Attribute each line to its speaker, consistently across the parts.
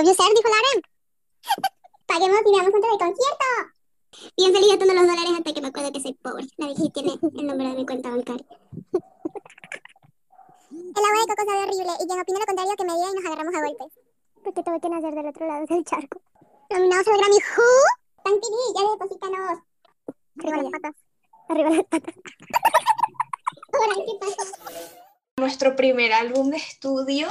Speaker 1: W ser, dijo Lauren. Paguemos y veamos juntos el concierto. Bien feliz gastando los dólares hasta que me acuerdo que soy pobre. La Virgen tiene el nombre de mi cuenta bancaria. El agua de coco sabe horrible y quien opina lo contrario que me diga y nos agarramos a golpes. Porque tuve que nacer del otro lado del charco. Nominados al Grammy Who? Tan TV, ya deposítanos. Arriba las patas. Arriba las patas. Ahora, ¿qué pasa?
Speaker 2: Nuestro primer álbum de estudio,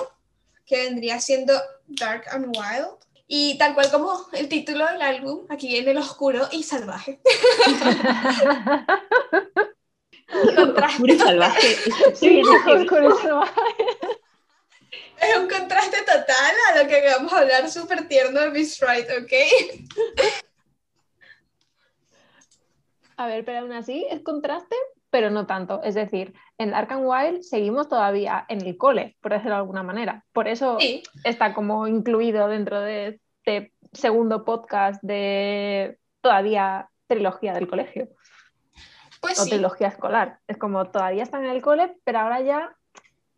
Speaker 2: que vendría siendo Dark and Wild. Y tal cual como el título del álbum, aquí viene el oscuro y salvaje.
Speaker 3: Oscuro y salvaje.
Speaker 4: Sí, oscuro y salvaje.
Speaker 2: Es un contraste total a lo que acabamos de hablar súper tierno de Miss Right, ¿ok?
Speaker 4: A ver, pero aún así es contraste, pero no tanto. Es decir, en Dark and Wild seguimos todavía en el cole, por decirlo de alguna manera. Por eso
Speaker 2: Sí,
Speaker 4: está como incluido dentro de este segundo podcast de todavía trilogía del colegio
Speaker 2: pues
Speaker 4: o
Speaker 2: sí.
Speaker 4: trilogía escolar. Es como todavía están en el cole, pero ahora ya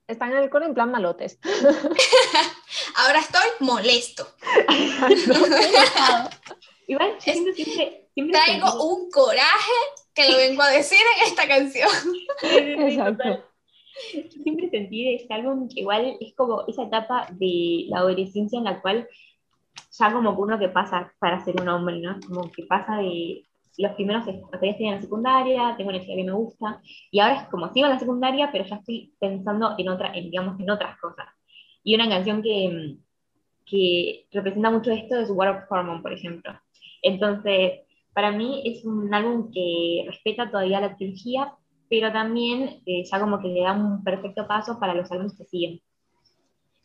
Speaker 4: están en el cole en plan malotes.
Speaker 2: Ahora estoy molesto. Es-
Speaker 3: siento siempre, siempre
Speaker 2: Traigo un coraje que lo vengo a decir en esta canción.
Speaker 4: Exacto.
Speaker 3: Yo siempre sentí de este álbum que igual es como esa etapa de la adolescencia en la cual ya como que uno que pasa para ser un hombre, ¿no? Como que pasa de los primeros, o sea, estoy en la secundaria, tengo una chica que me gusta, y ahora es como sigo en la secundaria, pero ya estoy pensando en otra, en, digamos, en otras cosas. Y una canción que, que representa mucho esto es War of Hormone, por ejemplo. Entonces, para mí es un álbum que respeta todavía la trilogía, pero también eh, ya como que le da un perfecto paso para los álbumes que siguen.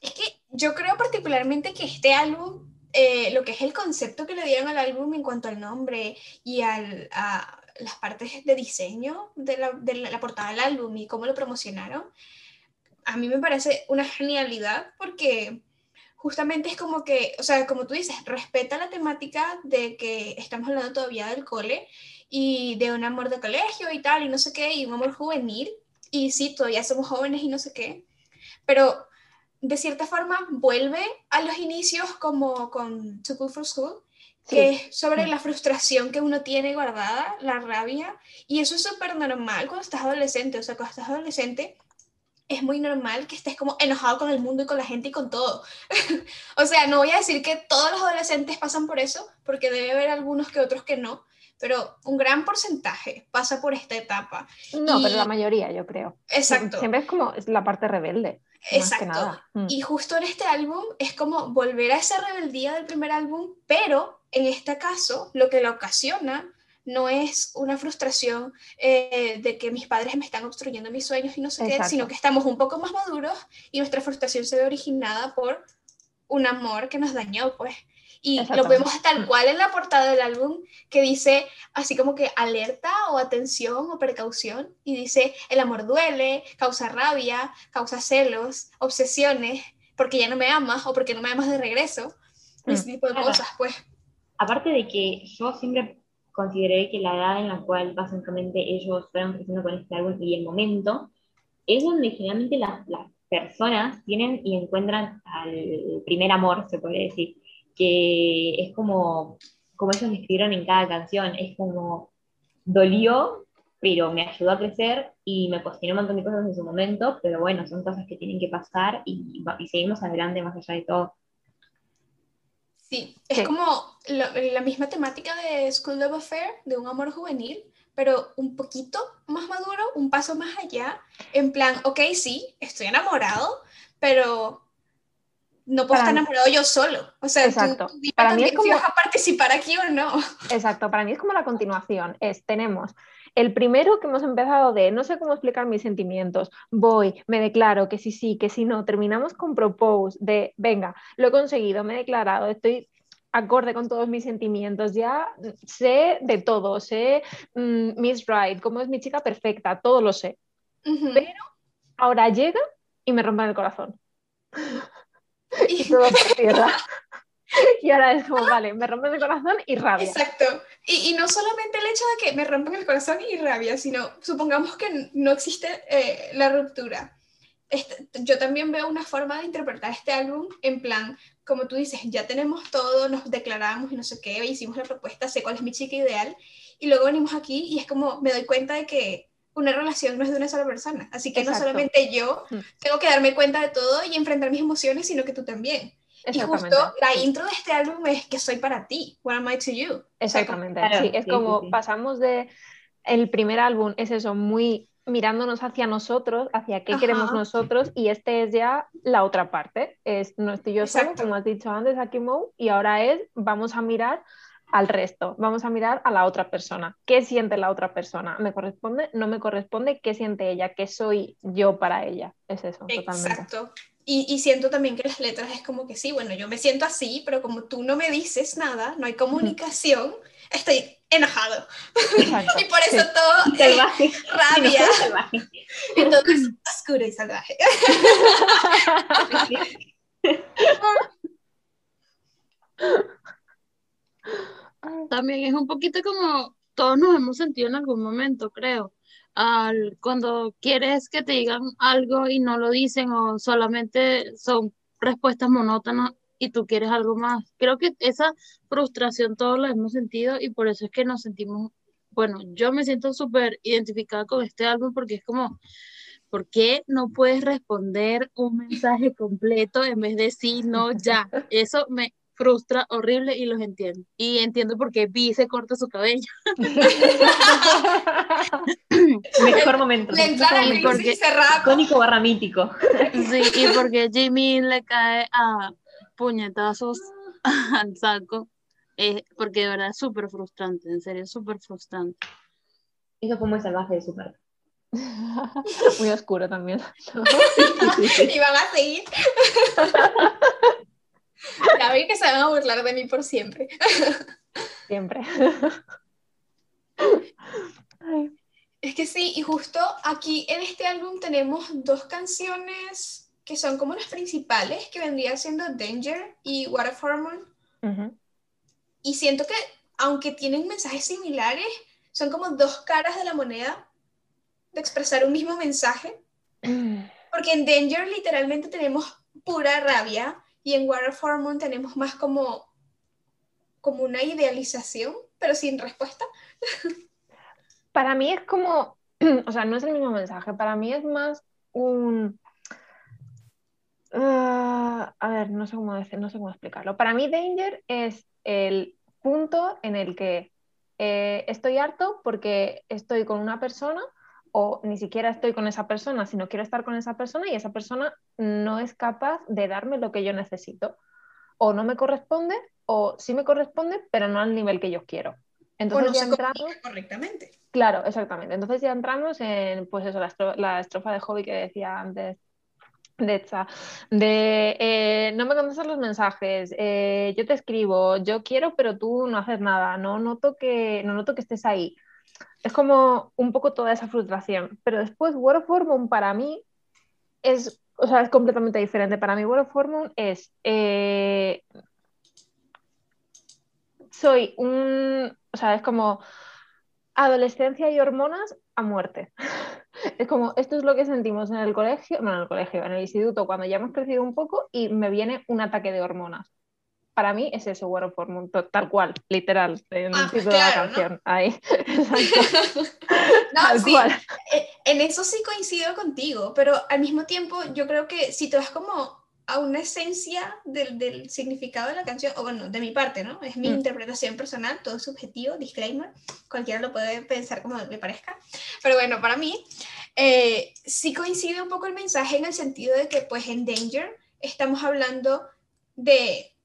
Speaker 2: Es que yo creo particularmente que este álbum, eh, lo que es el concepto que le dieron al álbum en cuanto al nombre y al, a las partes de diseño de la, de la- portada del álbum y cómo lo promocionaron, a mí me parece una genialidad porque justamente es como que, o sea, como tú dices, respeta la temática de que estamos hablando todavía del cole y de un amor de colegio y tal, y no sé qué, y un amor juvenil, y sí, todavía somos jóvenes y no sé qué, pero de cierta forma vuelve a los inicios como con Too Cool for School, que es sobre la frustración que uno tiene guardada, la rabia, y eso es súper normal cuando estás adolescente, o sea, cuando estás adolescente es muy normal que estés como enojado con el mundo y con la gente y con todo. o sea, no voy a decir que todos los adolescentes pasan por eso, porque debe haber algunos que otros que no, pero un gran porcentaje pasa por esta etapa.
Speaker 4: No,
Speaker 2: Y-
Speaker 4: pero la mayoría, yo creo.
Speaker 2: Exacto.
Speaker 4: Siempre es como la parte rebelde. Más que
Speaker 2: Exacto.
Speaker 4: nada. Mm.
Speaker 2: Y justo en este álbum es como volver a esa rebeldía del primer álbum, pero en este caso lo que lo ocasiona no es una frustración eh, de que mis padres me están obstruyendo mis sueños y no sé qué, sino que estamos un poco más maduros y nuestra frustración se ve originada por un amor que nos dañó, pues. Y lo vemos tal cual en la portada del álbum que dice así como que alerta o atención o precaución y dice el amor duele, causa rabia, causa celos, obsesiones, porque ya no me amas o porque no me amas de regreso,
Speaker 4: Mm,
Speaker 2: ese tipo de cosas, pues.
Speaker 3: Aparte de que yo siempre consideré que la edad en la cual básicamente ellos fueron creciendo con este álbum y el momento, es donde generalmente las, personas tienen y encuentran al primer amor, se puede decir, que es como, como ellos describieron en cada canción, es como dolió, pero me ayudó a crecer y me cuestionó un montón de cosas en su momento, pero bueno, son cosas que tienen que pasar y, y seguimos adelante más allá de todo.
Speaker 2: Sí, es
Speaker 4: Sí.
Speaker 2: como la, la misma temática de School Love Affair, de un amor juvenil, pero un poquito más maduro, un paso más allá, en plan, ok, sí, estoy enamorado, pero no puedo
Speaker 4: Para
Speaker 2: estar
Speaker 4: mí-
Speaker 2: enamorado yo solo. O sea, tú-
Speaker 4: Exacto.
Speaker 2: tú dime
Speaker 4: Para mí es
Speaker 2: también si
Speaker 4: como-
Speaker 2: vas a participar aquí o no.
Speaker 4: Exacto, para mí es como la continuación. Es, tenemos el primero que hemos empezado de no sé cómo explicar mis sentimientos, voy, me declaro que sí, sí, que sí, no. Terminamos con propose de venga, lo he conseguido, me he declarado, estoy acorde con todos mis sentimientos, ya sé de todo, sé mm, Miss Right, cómo es mi chica perfecta, todo lo sé. Pero- Ahora llega y me rompe el corazón Y- todo por tierra. Y ahora es como, vale, me rompe el corazón y rabia.
Speaker 2: Exacto. Y, y no solamente el hecho de que me rompan el corazón y rabia, sino supongamos que no existe eh, la ruptura. Este- yo también veo una forma de interpretar este álbum en plan, como tú dices, ya tenemos todo, nos declaramos y no sé qué, hicimos la propuesta, sé cuál es mi chica ideal, y luego venimos aquí y es como, me doy cuenta de que una relación no es de una sola persona, así que no
Speaker 4: Exacto.
Speaker 2: solamente yo
Speaker 4: Mm.
Speaker 2: tengo que darme cuenta de todo y enfrentar mis emociones, sino que tú también. Y justo la intro de este álbum es que soy para ti, what am I to you?
Speaker 4: Exactamente,
Speaker 3: Claro,
Speaker 4: sí, es
Speaker 3: sí,
Speaker 4: como
Speaker 3: sí, sí.
Speaker 4: pasamos de el primer álbum es eso, muy mirándonos hacia nosotros, hacia qué queremos
Speaker 2: Ajá.
Speaker 4: nosotros, y este es ya la otra parte, es no estoy yo solo,
Speaker 2: Exacto.
Speaker 4: como has dicho antes, aquí Mo, y ahora es vamos a mirar al resto, vamos a mirar a la otra persona, qué siente la otra persona, me corresponde, no me corresponde, qué siente ella, qué soy yo para ella, es eso, totalmente.
Speaker 2: Y, y siento también que las letras es como que sí, bueno, yo me siento así, pero como tú no me dices nada, no hay comunicación, estoy enojado. Y por eso
Speaker 4: sí.
Speaker 2: todo es rabia,
Speaker 3: Salvaje.
Speaker 2: y todo es oscuro y salvaje.
Speaker 5: También es un poquito como todos nos hemos sentido en algún momento, creo. Al, cuando quieres que te digan algo y no lo dicen o solamente son respuestas monótonas y tú quieres algo más. Creo que esa frustración todos la hemos sentido y por eso es que nos sentimos, bueno, yo me siento súper identificada con este álbum porque es como, ¿por qué no puedes responder un mensaje completo en vez de sí, no, ya? Eso me frustra horrible y los entiendo. Y entiendo por qué Vi se corta su cabello.
Speaker 3: Mejor momento.
Speaker 2: Le entra la
Speaker 5: Y porque-
Speaker 2: y rapa.
Speaker 3: Icónico barra mítico.
Speaker 5: Sí, y porque Jimmy le cae a puñetazos al saco. eh, porque de verdad es súper frustrante, en serio, súper frustrante.
Speaker 3: Eso fue muy salvaje de su parte.
Speaker 4: Muy oscuro también.
Speaker 2: Y van a seguir. Ya vi que se van a burlar de mí por siempre.
Speaker 4: Siempre. Ay.
Speaker 2: Es que sí, y justo aquí en este álbum tenemos dos canciones que son como las principales, que vendrían siendo Danger y What a Hormone.
Speaker 4: Ujú.
Speaker 2: Y siento que, aunque tienen mensajes similares, son como dos caras de la moneda de expresar un mismo mensaje. Porque en Danger literalmente tenemos pura rabia y en a Hormone tenemos más como, como una idealización, pero sin respuesta.
Speaker 4: Para mí es como, o sea, no es el mismo mensaje, para mí es más un... Ah, a ver, no sé cómo decir, no sé cómo explicarlo. Para mí Danger es el punto en el que eh, estoy harto porque estoy con una persona o ni siquiera estoy con esa persona, sino quiero estar con esa persona y esa persona no es capaz de darme lo que yo necesito. O no me corresponde o sí me corresponde, pero no al nivel que yo quiero.
Speaker 2: O
Speaker 4: Entonces
Speaker 2: no
Speaker 4: ya
Speaker 2: se
Speaker 4: entramos...
Speaker 2: correctamente.
Speaker 4: Claro, exactamente. Entonces ya entramos en, pues eso, la, estro- la estrofa de hobby que decía antes de de eh, no me contestas los mensajes, eh, yo te escribo, yo quiero, pero tú no haces nada, no noto que, no noto que estés ahí. Es como un poco toda esa frustración. Pero después, World of Hormone para mí es, o sea, es completamente diferente. Para mí, World of Hormone es eh, soy un, o sea, es como adolescencia y hormonas a muerte. Es como, esto es lo que sentimos en el colegio, no en el colegio, en el instituto, cuando ya hemos crecido un poco y me viene un ataque de hormonas. Para mí es eso, World of Hormone, tal cual, literal, en
Speaker 2: Ah,
Speaker 4: el título de la
Speaker 2: claro, ¿no?
Speaker 4: canción. Ahí,
Speaker 2: No,
Speaker 4: tal
Speaker 2: sí,
Speaker 4: cual.
Speaker 2: eh, en eso sí coincido contigo, pero al mismo tiempo yo creo que si te vas como a una esencia del, del significado de la canción, o bueno, de mi parte, ¿no? Es mi
Speaker 4: Mm.
Speaker 2: interpretación personal, todo subjetivo, disclaimer, cualquiera lo puede pensar como le parezca, pero bueno, para mí eh, sí coincide un poco el mensaje en el sentido de que pues en Danger estamos hablando de,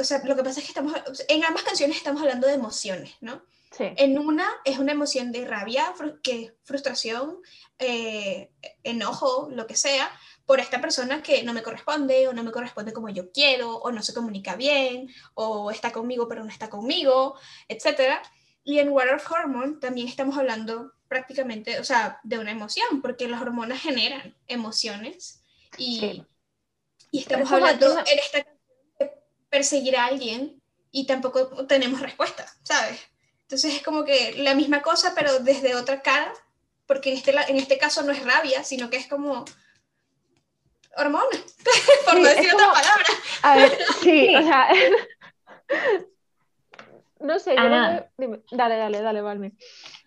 Speaker 2: o sea, lo que pasa es que estamos, en ambas canciones estamos hablando de emociones, ¿no?
Speaker 4: Sí,
Speaker 2: En una es una emoción de rabia, fru- que, frustración, eh, enojo, lo que sea, por esta persona que no me corresponde o no me corresponde como yo quiero o no se comunica bien o está conmigo pero no está conmigo, etc. Y en Water of Hormone también estamos hablando prácticamente, o sea, de una emoción, porque las hormonas generan emociones y,
Speaker 4: Sí.
Speaker 2: y estamos hablando en esta perseguir a alguien y tampoco tenemos respuesta, ¿sabes? Entonces es como que la misma cosa, pero desde otra cara, porque en este, en este caso no es rabia, sino que es como hormonas, por
Speaker 4: Sí,
Speaker 2: no decir otra
Speaker 4: como-
Speaker 2: palabra.
Speaker 4: A ver, sí, o sea. No sé, yo veo- dime. Dale, dale, dale, Valmi.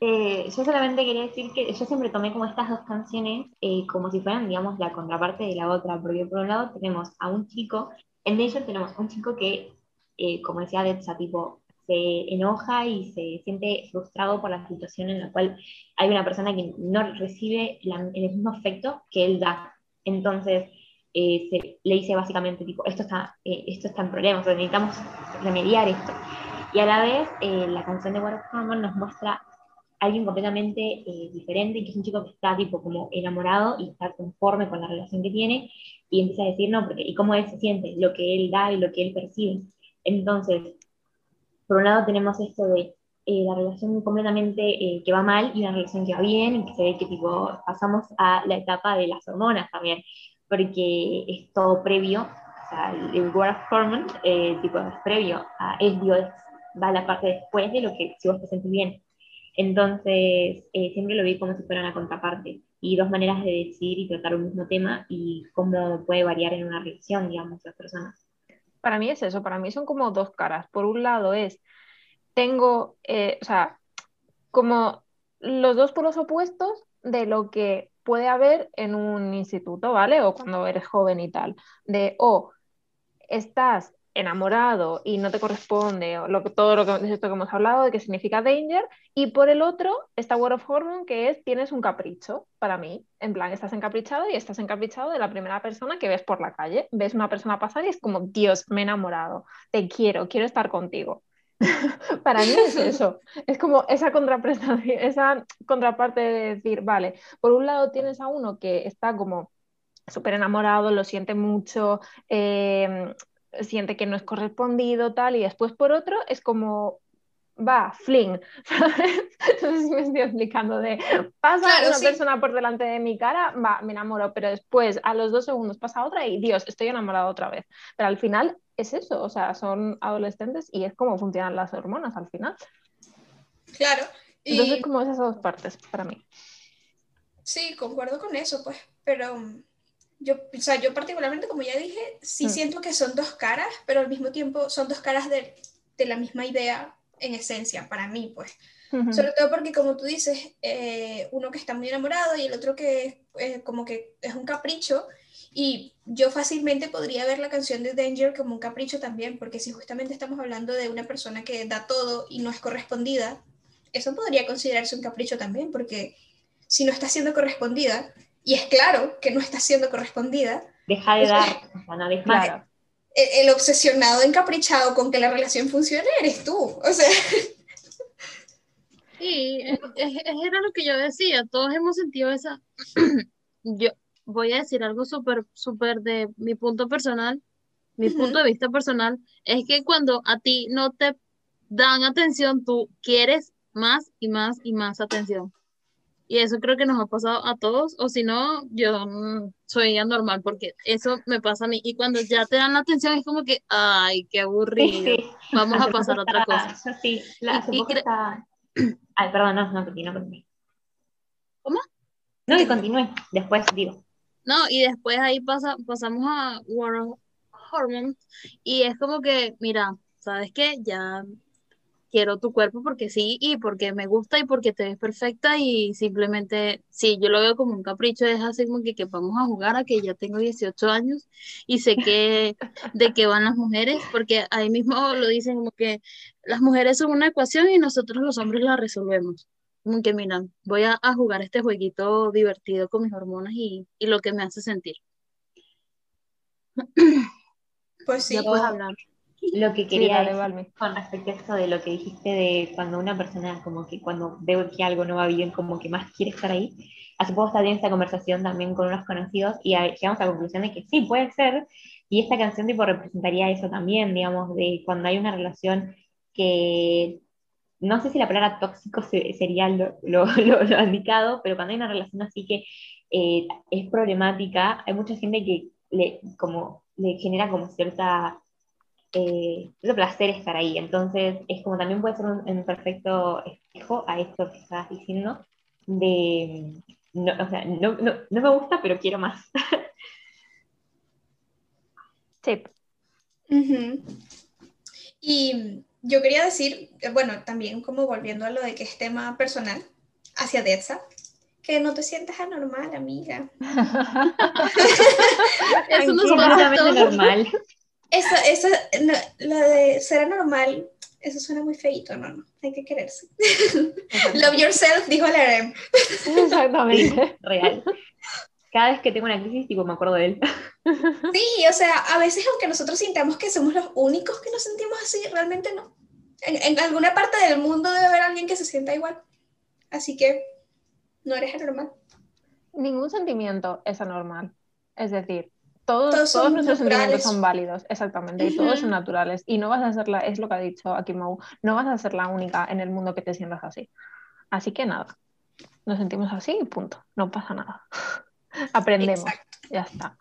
Speaker 3: Eh, yo solamente quería decir que yo siempre tomé como estas dos canciones eh, como si fueran, digamos, la contraparte de la otra, porque por un lado tenemos a un chico, en Danger tenemos un chico que, eh, como decía Detsa, tipo, se enoja y se siente frustrado por la situación en la cual hay una persona que no recibe la- el mismo afecto que él da. Entonces, eh, se- le dice básicamente, tipo, esto está, eh, esto está en problemas, necesitamos remediar esto. Y a la vez, eh, la canción de War of nos muestra alguien completamente eh, diferente, que es un chico que está tipo como enamorado y está conforme con la relación que tiene, y empieza a decir, no, porque, y cómo él se siente, lo que él da y lo que él percibe. Entonces, por un lado tenemos esto de eh, la relación completamente eh, que va mal y una relación que va bien, y que se ve que tipo pasamos a la etapa de las hormonas también, porque es todo previo, o sea, el, of Hormones, eh, tipo, es previo a, es, digo, es- va la parte después de lo que si vos te sentís bien. Entonces, eh, siempre lo vi como si fuera una contraparte y dos maneras de decir y tratar un mismo tema y cómo puede variar en una relación, digamos, las personas.
Speaker 4: Para mí es eso, para mí son como dos caras. Por un lado es, tengo, eh, o sea, como los dos polos opuestos de lo que puede haber en un instituto, ¿vale? O cuando eres joven y tal. De, o estás enamorado y no te corresponde, o lo que, todo lo que, esto que hemos hablado, de que significa danger, y por el otro está War of Hormone, que es tienes un capricho, para mí, en plan, estás encaprichado y estás encaprichado de la primera persona que ves por la calle, ves una persona pasar y es como, Dios, me he enamorado, te quiero, quiero estar contigo. para mí es eso, es como esa contraprestación, esa contraparte de decir, vale, por un lado tienes a uno que está como súper enamorado, lo siente mucho, eh, siente que no es correspondido, tal, y después por otro es como, va, fling, si me estoy explicando de, pasa
Speaker 2: Claro,
Speaker 4: una
Speaker 2: sí.
Speaker 4: persona por delante de mi cara, va, me enamoro, pero después a los dos segundos pasa otra y Dios, estoy enamorado otra vez. Pero al final es eso, o sea, son adolescentes y es como funcionan las hormonas al final.
Speaker 2: Claro. Y
Speaker 4: Entonces, como esas dos partes para mí.
Speaker 2: sí, concuerdo con eso, pues, pero yo, o sea, yo particularmente, como ya dije, sí
Speaker 4: Mm.
Speaker 2: siento que son dos caras, pero al mismo tiempo son dos caras de, de la misma idea en esencia, para mí, pues. Sobre todo porque, como tú dices, eh, uno que está muy enamorado y el otro que eh, como que es un capricho. Y yo fácilmente podría ver la canción de Danger como un capricho también, porque si justamente estamos hablando de una persona que da todo y no es correspondida, eso podría considerarse un capricho también, porque si no está siendo correspondida, y es claro que no está siendo correspondida,
Speaker 3: Deja de dar, o sea, no deja
Speaker 4: Claro.
Speaker 2: el, el obsesionado, encaprichado con que la relación funcione eres tú. O sea,
Speaker 5: Sí, es- es- era lo que yo decía, todos hemos sentido esa, yo voy a decir algo súper, súper de mi punto personal, mi
Speaker 2: Ujú.
Speaker 5: punto de vista personal, es que cuando a ti no te dan atención, tú quieres más y más y más atención. Y eso creo que nos ha pasado a todos, o si no, yo mm, soy anormal, porque eso me pasa a mí. Y cuando ya te dan la atención es como que, ay, qué aburrido.
Speaker 3: sí.
Speaker 5: Vamos a pasar a otra cosa.
Speaker 3: Yo sí, la-
Speaker 5: Y- y
Speaker 3: estaba... Ay, perdón, no, no, continúa, continúa.
Speaker 5: ¿Cómo?
Speaker 3: No, que continúe, después digo.
Speaker 5: No, y después ahí pasa, pasamos a War of Hormones y es como que, mira, ¿sabes qué? Ya quiero tu cuerpo porque sí y porque me gusta y porque te ves perfecta y simplemente, sí, yo lo veo como un capricho, es así como que, que vamos a jugar a que ya tengo 18 años y sé que de qué van las mujeres, porque ahí mismo lo dicen como que las mujeres son una ecuación y nosotros los hombres la resolvemos. Como que, mira, voy a, a jugar este jueguito divertido con mis hormonas y, y lo que me hace sentir.
Speaker 2: pues sí.
Speaker 5: Ya puedes hablar.
Speaker 3: Lo que
Speaker 4: Sí,
Speaker 3: quería
Speaker 4: dale,
Speaker 3: decir con respecto a esto de lo que dijiste de cuando una persona como que cuando ve que algo no va bien, como que más quiere estar ahí. Hace poco estaba en esta conversación también con unos conocidos y llegamos a la conclusión de que sí, puede ser. Y esta canción tipo representaría eso también, digamos, de cuando hay una relación que no sé si la palabra tóxico se- sería lo, lo, lo- lo indicado, pero cuando hay una relación así que eh, es problemática, hay mucha gente que le, como, le genera como cierta, eh, cierto placer estar ahí. Entonces, es como también puede ser un, un perfecto espejo a esto que estabas diciendo, de, no, o sea, no, no, no me gusta, pero quiero más.
Speaker 4: Sí.
Speaker 2: Ujú. Y yo quería decir, eh, bueno, también como volviendo a lo de que es tema personal, hacia Detsa, que no te sientas anormal, amiga.
Speaker 5: Eso no es
Speaker 3: Completamente
Speaker 5: correcto.
Speaker 3: normal.
Speaker 2: Eso, eso, no, lo de ser anormal, eso suena muy feito, no, no, hay que quererse. Love yourself, dijo la RM.
Speaker 4: Exactamente.
Speaker 3: Real. Cada vez que tengo una crisis, tipo, me acuerdo de él.
Speaker 2: Sí, o sea, a veces aunque nosotros sintamos que somos los únicos que nos sentimos así, realmente no. En, en alguna parte del mundo debe haber alguien que se sienta igual. Así que no eres anormal.
Speaker 4: Ningún sentimiento es anormal. Es decir, todos,
Speaker 2: Todos
Speaker 4: nuestros sentimientos son válidos, exactamente, y todos son naturales. Y no vas a ser la, es lo que ha dicho Akimau, no vas a ser la única en el mundo que te sientas así. Así que nada, nos sentimos así y punto, no pasa nada. Aprendemos,
Speaker 2: Exacto.
Speaker 4: ya está.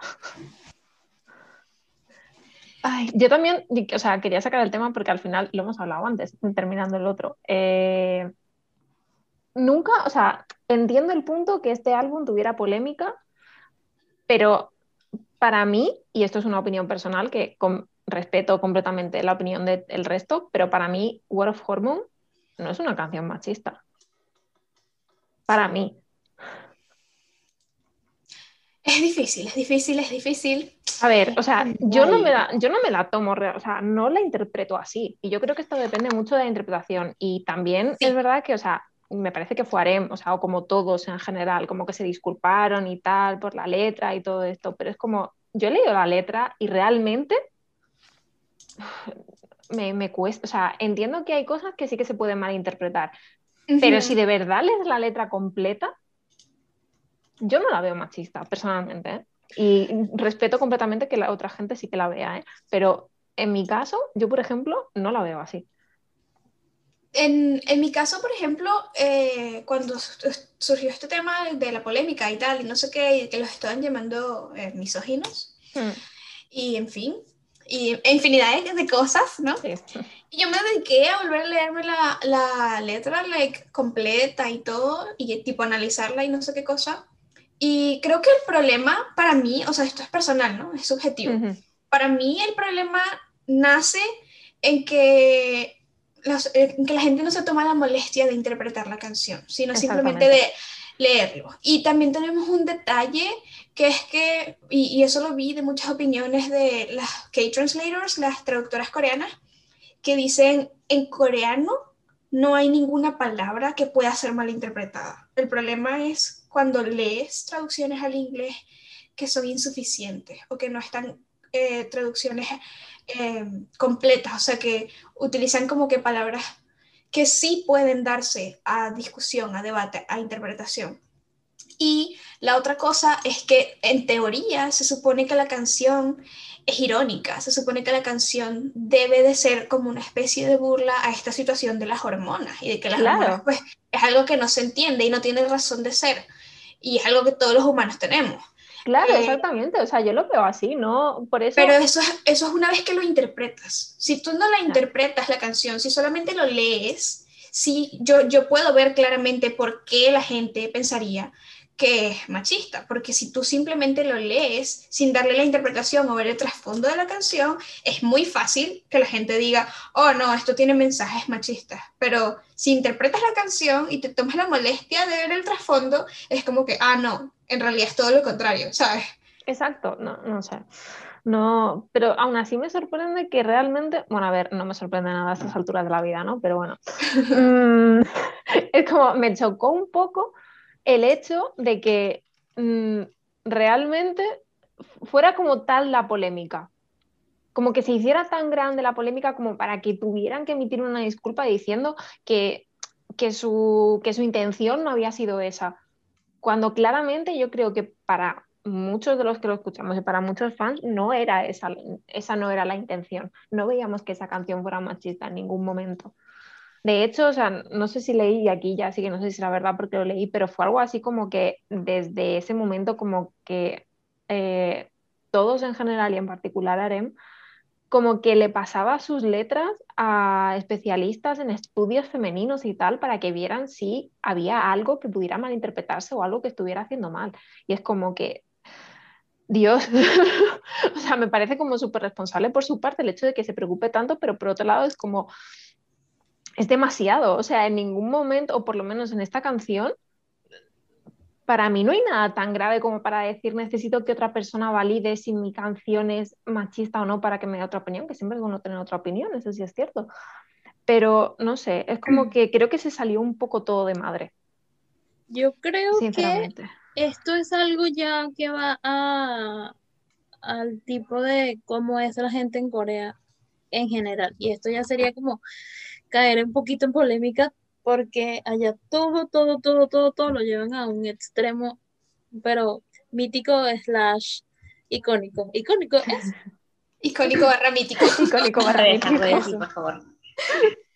Speaker 4: Ay, yo también, o sea, quería sacar el tema porque al final lo hemos hablado antes, terminando el otro. Eh, nunca, o sea, entiendo el punto que este álbum tuviera polémica, pero para mí, y esto es una opinión personal que con- respeto completamente la opinión del resto, pero para mí, War of Hormone no es una canción machista. Para mí.
Speaker 2: Es difícil, es difícil, es difícil.
Speaker 4: A ver, o sea, yo no, me la, yo no me la tomo, o sea, no la interpreto así. Y yo creo que esto depende mucho de la interpretación. Y también
Speaker 2: Sí.
Speaker 4: es verdad que, o sea, me parece que fue Arem, o sea, o como todos en general, como que se disculparon y tal por la letra y todo esto, pero es como, yo he leído la letra y realmente me, me cuesta, o sea, entiendo que hay cosas que sí que se pueden malinterpretar, pero si de verdad lees la letra completa, yo no la veo machista, personalmente. ¿eh? Y respeto completamente que la otra gente sí que la vea, ¿eh? pero en mi caso, yo, por ejemplo, no la veo así.
Speaker 2: En, en mi caso, por ejemplo, eh, cuando su- surgió este tema de la polémica y tal, y no sé qué, y que los estaban llamando eh, misóginos,
Speaker 4: Hmm,
Speaker 2: y en fin, y infinidad de, cosas, ¿no?
Speaker 4: sí.
Speaker 2: Y yo me dediqué a volver a leerme la, la letra like, completa y todo, y tipo analizarla y no sé qué cosa. Y creo que el problema para mí, o sea, esto es personal, ¿no? Es subjetivo.
Speaker 4: Ujú,
Speaker 2: Para mí el problema nace en que, en que la gente no se toma la molestia de interpretar la canción, sino simplemente de leerlo. Y también tenemos un detalle que es que, y, y eso lo vi de muchas opiniones de las K-translators, las traductoras coreanas, que dicen en coreano no hay ninguna palabra que pueda ser malinterpretada. El problema es cuando lees traducciones al inglés que son insuficientes o que no están eh, traducciones eh, completas, o sea, que utilizan como que palabras que sí pueden darse a discusión, a debate, a interpretación. Y la otra cosa es que en teoría se supone que la canción es irónica, se supone que la canción debe de ser como una especie de burla a esta situación de las hormonas y de que las
Speaker 4: Claro.
Speaker 2: hormonas pues es algo que no se entiende y no tiene razón de ser y es algo que todos los humanos tenemos.
Speaker 4: Claro,
Speaker 2: Eh,
Speaker 4: exactamente. O sea, yo lo veo así, ¿no? Por eso.
Speaker 2: Pero eso es, eso es una vez que lo interpretas. Si tú no la interpretas la canción, si solamente lo lees, sí, yo, yo puedo ver claramente por qué la gente pensaría que es machista, porque si tú simplemente lo lees sin darle la interpretación o ver el trasfondo de la canción, es muy fácil que la gente diga, oh no, esto tiene mensajes machistas, pero si interpretas la canción y te tomas la molestia de ver el trasfondo, es como que, ah, no, en realidad es todo lo contrario, ¿sabes?
Speaker 4: Exacto, no, no sé. No, pero aún así me sorprende que realmente, bueno, a ver, no me sorprende nada a estas alturas de la vida, ¿no? Pero bueno, Mm, es como me chocó un poco el hecho de que mm, realmente fuera como tal la polémica. Como que se hiciera tan grande la polémica como para que tuvieran que emitir una disculpa diciendo que, que, su, que su intención no había sido esa. Cuando claramente yo creo que para muchos de los que lo escuchamos y para muchos fans no era esa, esa no era la intención. No veíamos que esa canción fuera machista en ningún momento. De hecho, o sea, no sé si leí, aquí ya sí que no sé si es la verdad porque lo leí, pero fue algo así como que desde ese momento como que eh, todos en general y en particular Arem, como que le pasaba sus letras a especialistas en estudios femeninos y tal para que vieran si había algo que pudiera malinterpretarse o algo que estuviera haciendo mal. Y es como que Dios, o sea, me parece como súper responsable por su parte el hecho de que se preocupe tanto, pero por otro lado es como, es demasiado, o sea, en ningún momento, o por lo menos en esta canción, para mí no hay nada tan grave como para decir necesito que otra persona valide si mi canción es machista o no para que me dé otra opinión, que siempre es bueno tener otra opinión, eso sí es cierto. Pero no sé, es como que creo que se salió un poco todo de madre,
Speaker 5: Yo creo que
Speaker 4: sinceramente.
Speaker 5: esto es algo ya que va a, al tipo de cómo es la gente en Corea en general. Y esto ya sería como caer un poquito en polémica porque allá todo, todo, todo, todo, todo lo llevan a un extremo, pero mítico slash icónico. Icónico es
Speaker 2: Icónico barra mítico.
Speaker 4: Icónico barra mítico.
Speaker 3: decir, por favor.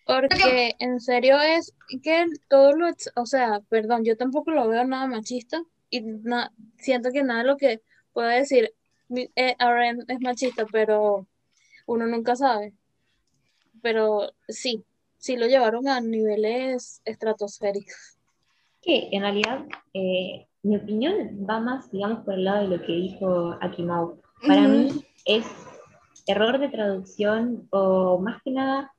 Speaker 5: porque en serio es que todo lo, o sea, perdón, yo tampoco lo veo nada machista y na- siento que nada de lo que pueda decir eh, RM es machista, pero uno nunca sabe. Pero sí, sí lo llevaron a niveles estratosféricos.
Speaker 3: Que en realidad eh, mi opinión va más, digamos, por el lado de lo que dijo Akimau. Para
Speaker 2: Ujú.
Speaker 3: mí es error de traducción o más que nada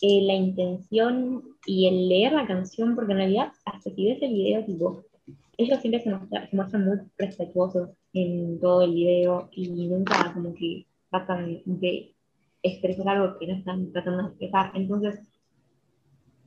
Speaker 3: eh, la intención y el leer la canción, porque en realidad hasta si ves el video, tipo, ellos siempre se, muestra- se muestran muy respetuosos en todo el video y nunca como que tratan de expresar algo que no están tratando de expresar. Entonces,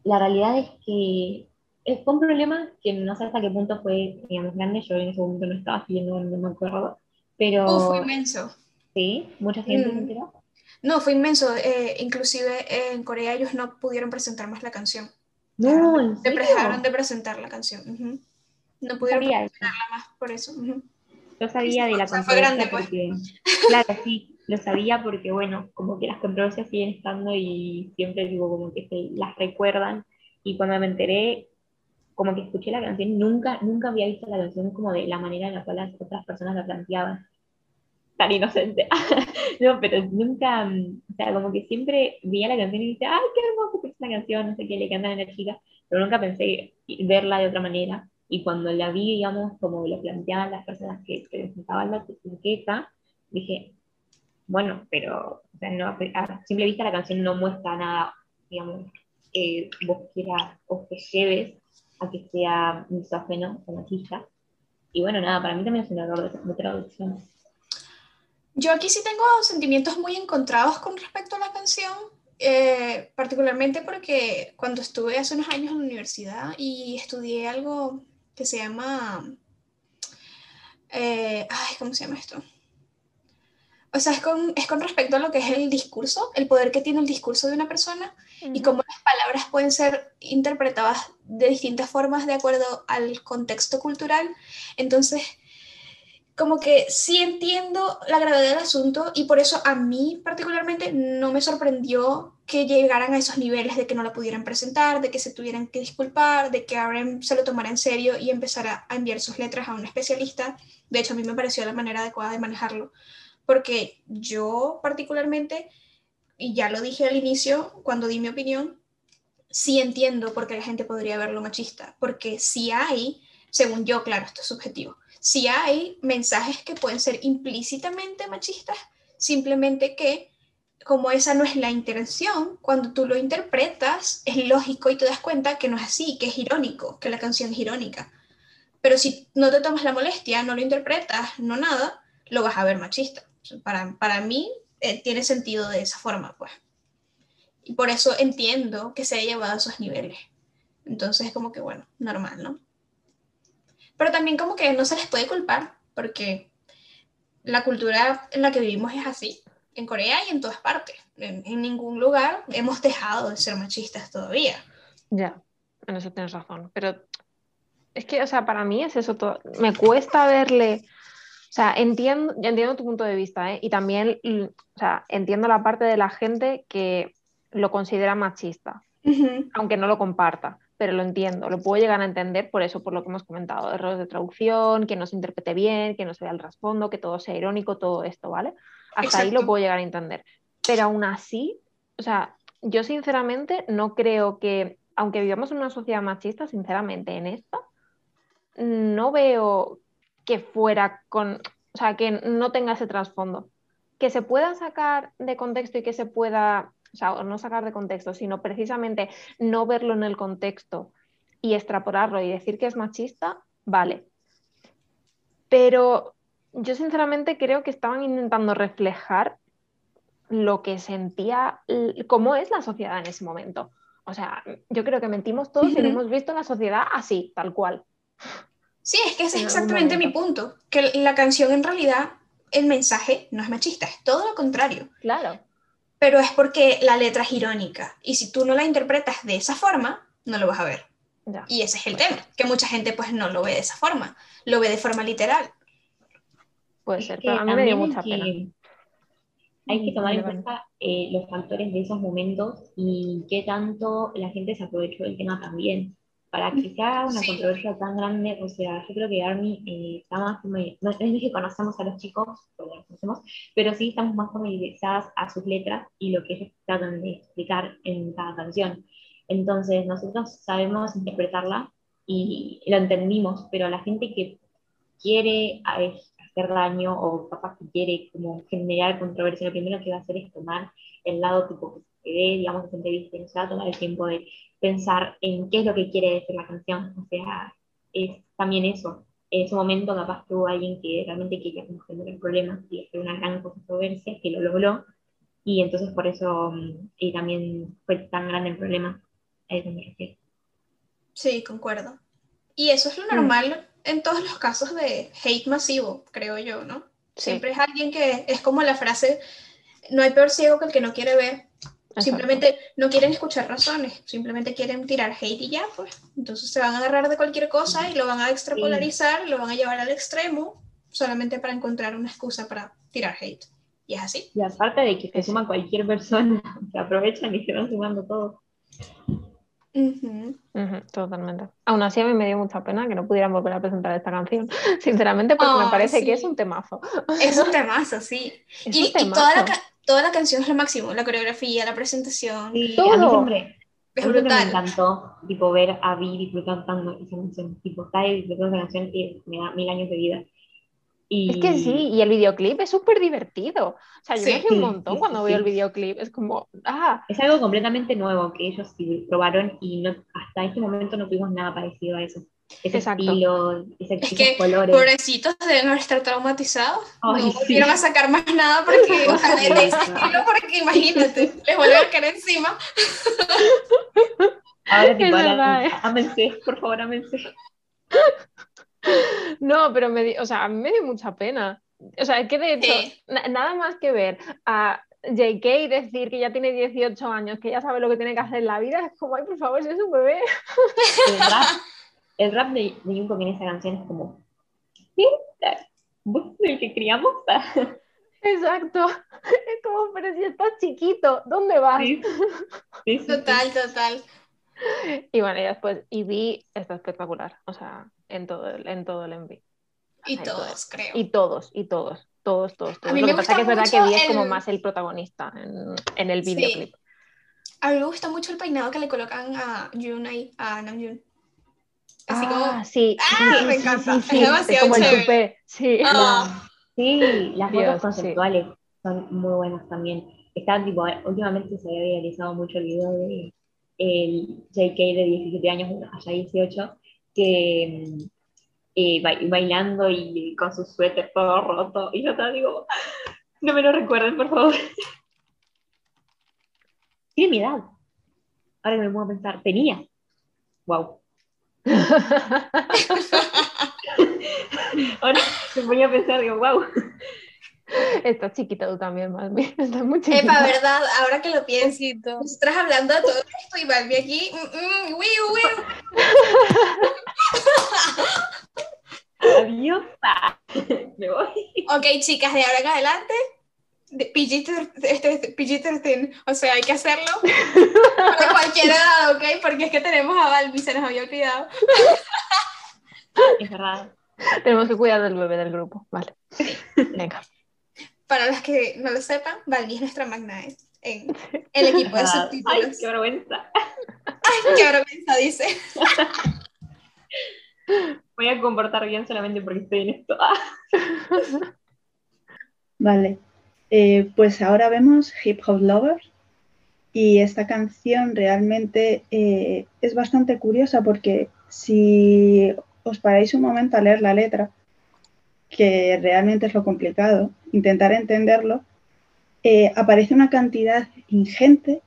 Speaker 3: la realidad es que es- fue un problema que no sé hasta qué punto fue, digamos, grande. Yo en ese momento no estaba siguiendo, no me acuerdo. Pero
Speaker 2: Uh, fue inmenso.
Speaker 3: sí, mucha gente se
Speaker 2: Mm.
Speaker 3: enteró.
Speaker 2: No, fue inmenso. eh, inclusive eh, en Corea ellos no pudieron presentar más la canción.
Speaker 3: No, en
Speaker 2: Se
Speaker 3: serio.
Speaker 2: dejaron de presentar la canción. No pudieron
Speaker 3: sabía eso.
Speaker 2: presentarla más por eso. ujú.
Speaker 3: Yo sabía de la
Speaker 2: O sea, fue grande, pues.
Speaker 3: porque, claro, sí, lo sabía porque, bueno, como que las controversias siguen estando y siempre digo como que se las recuerdan. Y cuando me enteré, como que escuché la canción, nunca, nunca había visto la canción como de la manera en la cual las otras personas la planteaban. Tan inocente. No, pero nunca, mm, o sea, como que siempre veía la canción y decía, ay, qué hermoso que es la canción, no sé qué, le cantan a la chica, pero nunca pensé verla de otra manera. Y cuando la vi, digamos, como lo planteaban las personas que presentaban la, queja, dije, bueno, pero, o sea, no, a simple vista la canción no muestra nada, digamos, que vos quieras o que lleves a que sea misógeno o machista. Y bueno, nada, para mí también es un error de, de traducción.
Speaker 2: Yo aquí sí tengo sentimientos muy encontrados con respecto a la canción, eh, particularmente porque cuando estuve hace unos años en la universidad y estudié algo que se llama, eh, ay, ¿cómo se llama esto? O sea, es con, es con respecto a lo que es el discurso, el poder que tiene el discurso de una persona y cómo las palabras pueden ser interpretadas de distintas formas de acuerdo al contexto cultural. Entonces, como que sí entiendo la gravedad del asunto y por eso a mí particularmente no me sorprendió que llegaran a esos niveles de que no la pudieran presentar, de que se tuvieran que disculpar, de que RM se lo tomara en serio y empezara a enviar sus letras a un especialista. De hecho, a mí me pareció la manera adecuada de manejarlo, porque yo particularmente, y ya lo dije al inicio cuando di mi opinión, sí entiendo por qué la gente podría verlo machista, porque sí hay, según yo, claro, esto es subjetivo, sí hay mensajes que pueden ser implícitamente machistas, simplemente que como esa no es la intención, cuando tú lo interpretas es lógico y te das cuenta que no es así, que es irónico, que la canción es irónica. Pero si no te tomas la molestia, no lo interpretas, no nada, lo vas a ver machista. Para, para mí eh, tiene sentido de esa forma, pues. Y por eso entiendo que se haya llevado a esos niveles. Entonces, como que bueno, normal, ¿no? Pero también como que no se les puede culpar, porque la cultura en la que vivimos es así, en Corea y en todas partes. En, en ningún lugar hemos dejado de ser machistas todavía.
Speaker 4: Ya, en eso tienes razón. Pero es que, o sea, para mí es eso todo. Me cuesta verle. O sea, entiendo, entiendo tu punto de vista, ¿eh? Y también, mm, o sea, entiendo la parte de la gente que lo considera machista, aunque no lo comparta, pero lo entiendo, lo puedo llegar a entender por eso, por lo que hemos comentado, errores de traducción, que no se interprete bien, que no se vea el trasfondo, que todo sea irónico, todo esto, ¿vale? Hasta ahí lo puedo llegar a entender. Pero aún así, o sea, yo sinceramente no creo que, aunque vivamos en una sociedad machista, sinceramente en esta, no veo que fuera con, O sea, que no tenga ese trasfondo. Que se pueda sacar de contexto y que se pueda, o sea, no sacar de contexto, sino precisamente no verlo en el contexto y extrapolarlo y decir que es machista, vale. Pero yo sinceramente creo que estaban intentando reflejar lo que sentía, cómo es la sociedad en ese momento. O sea, yo creo que mentimos todos y hemos visto la sociedad así, tal cual.
Speaker 2: Sí, es que ese es exactamente mi punto, que la canción en realidad, el mensaje no es machista, es todo lo contrario.
Speaker 4: Claro.
Speaker 2: Pero es porque la letra es irónica y si tú no la interpretas de esa forma, no lo vas a ver. Y ese es el tema, que mucha gente pues no lo ve de esa forma, lo ve de forma literal.
Speaker 4: Puede ser, pero a mí me dio mucha pena.
Speaker 3: Hay que tomar en cuenta eh, los factores de esos momentos y qué tanto la gente se aprovechó del tema también. Para que se haga una controversia tan grande, o sea, yo creo que Army eh, está más, no, es que conocemos a los chicos, porque los conocemos, pero sí estamos más familiarizadas a sus letras y lo que ellos tratan de explicar en cada canción. Entonces, nosotros sabemos interpretarla y lo entendimos, pero la gente que quiere hacer daño o capaz que quiere como generar controversia, lo primero que va a hacer es tomar el lado tipo se ve, digamos, se entrevista, no se va a tomar el tiempo de pensar en qué es lo que quiere decir la canción. O sea, es también eso. En ese momento capaz que hubo alguien que realmente quería como generar problemas y hacer una gran controversia, que lo logró, y entonces por eso mm, y también fue tan grande el problema
Speaker 2: Sí, concuerdo. Y eso es lo normal en todos los casos de hate masivo, creo yo, ¿no? Siempre es alguien que es como la frase, no hay peor ciego que el que no quiere ver. Simplemente no quieren escuchar razones, simplemente quieren tirar hate y ya, pues. Entonces se van a agarrar de cualquier cosa y lo van a extrapolarizar, lo van a llevar al extremo, solamente para encontrar una excusa para tirar hate. Y es así.
Speaker 3: Y aparte de que se suma cualquier persona, se aprovechan y se van sumando todo
Speaker 4: totalmente. Aún así, a mí me dio mucha pena que no pudieran volver a presentar esta canción, sinceramente, porque me parece que es un temazo.
Speaker 2: Es un temazo, sí. y, toda, la, toda, la, canción es lo máximo, la coreografía, la presentación.
Speaker 3: todo. A mí siempre, es brutal. Me encantó tipo, ver a Vi disfrutando esa canción, tipo, está disfrutando esa canción y me da mil años de vida.
Speaker 4: Es que sí, y el videoclip es súper divertido. O sea, yo me río un montón cuando veo el videoclip. Es como, ah.
Speaker 3: Es algo completamente nuevo que ellos probaron y no, hasta este momento no tuvimos nada parecido a eso. Ese estilo, ese,
Speaker 2: es que, colores. Pobrecitos deben estar traumatizados. no volvieron a sacar más nada porque, ojalá de ese estilo, porque imagínate, les vuelve a caer encima.
Speaker 3: Ahora, tipo, eh. por favor, amense.
Speaker 4: No, pero me, o sea, a mí me dio mucha pena. O sea, es que de hecho, nada más que ver a JK decir que ya tiene 18 años, que ya sabe lo que tiene que hacer en la vida, es como, ay, por favor, si es un bebé.
Speaker 3: El rap, de, de Junko en esa canción es como, ¿sí? ¿Vos el que criamos?
Speaker 4: Exacto. Es como, pero si estás chiquito, ¿dónde vas?
Speaker 2: total, total.
Speaker 4: Y bueno, y después, y vi, está espectacular. O sea, en todo el, en todo el envío.
Speaker 2: Y todos, creo.
Speaker 4: Y todos, y todos, todos, todos. todos. Lo que pasa es que es verdad que Vi es como más el protagonista en, en el videoclip.
Speaker 2: A mí me gusta mucho el peinado que le colocan a Jun ahí, a Namjoon.
Speaker 4: Así ah, como. Sí,
Speaker 2: ¡Ah!
Speaker 4: sí,
Speaker 2: me encanta.
Speaker 4: Sí, es demasiado como chévere. El tupé. Sí.
Speaker 2: Ah.
Speaker 3: sí, las fotos conceptuales son muy buenas también. Está, tipo, últimamente se había realizado mucho el video de el JK de 17 años, allá 18, que eh, bailando y con su suéter todo roto. Y yo estaba digo, no me lo recuerden, por favor. Tiene mi edad. Ahora me pongo a pensar, tenía. Wow. Ahora me ponía a pensar, digo, wow.
Speaker 4: Estás chiquita tú también, Malmi. Estás muy
Speaker 2: Epa, verdad, ahora que lo pienso. Estás hablando de todo esto y Malmi aquí. Mm, mm,
Speaker 3: Adiós. Me voy.
Speaker 2: Ok, chicas, de ahora en adelante, PG-13, o sea, hay que hacerlo de cualquier edad, ¿ok? Porque es que tenemos a Balbi, se nos había olvidado.
Speaker 3: Es verdad.
Speaker 4: Tenemos que cuidar del bebé del grupo, vale. Venga
Speaker 2: para los que no lo sepan, Valdi es nuestra magna en el equipo de subtítulos.
Speaker 3: Ay, qué vergüenza.
Speaker 2: Ay, qué vergüenza, dice.
Speaker 3: Voy a comportar bien solamente porque estoy en esto.
Speaker 6: Vale, eh, pues ahora vemos Hip Hop Lovers y esta canción realmente eh, es bastante curiosa porque si os paráis un momento a leer la letra, que realmente es lo complicado, intentar entenderlo, eh, aparece una cantidad ingente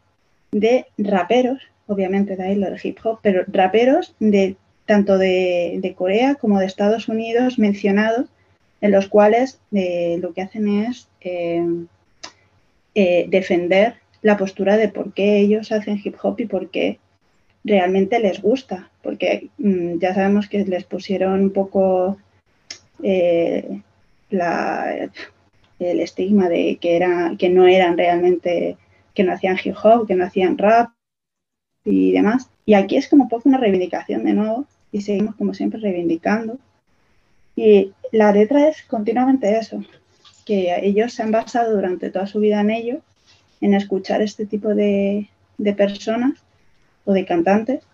Speaker 6: de raperos, obviamente de ahí lo de hip hop, pero raperos de tanto de, Corea como de Estados Unidos mencionados, en los cuales lo que hacen es eh, defender la postura de por qué ellos hacen hip hop y por qué realmente les gusta, porque mm, ya sabemos que les pusieron un poco eh, el estigma de que, era, que no eran realmente, que no hacían hip hop, que no hacían rap y demás. Y aquí es como poco una reivindicación de nuevo y seguimos como siempre reivindicando. Y la letra es continuamente eso, que ellos se han basado durante toda su vida en ello, en escuchar este tipo de, personas o de cantantes.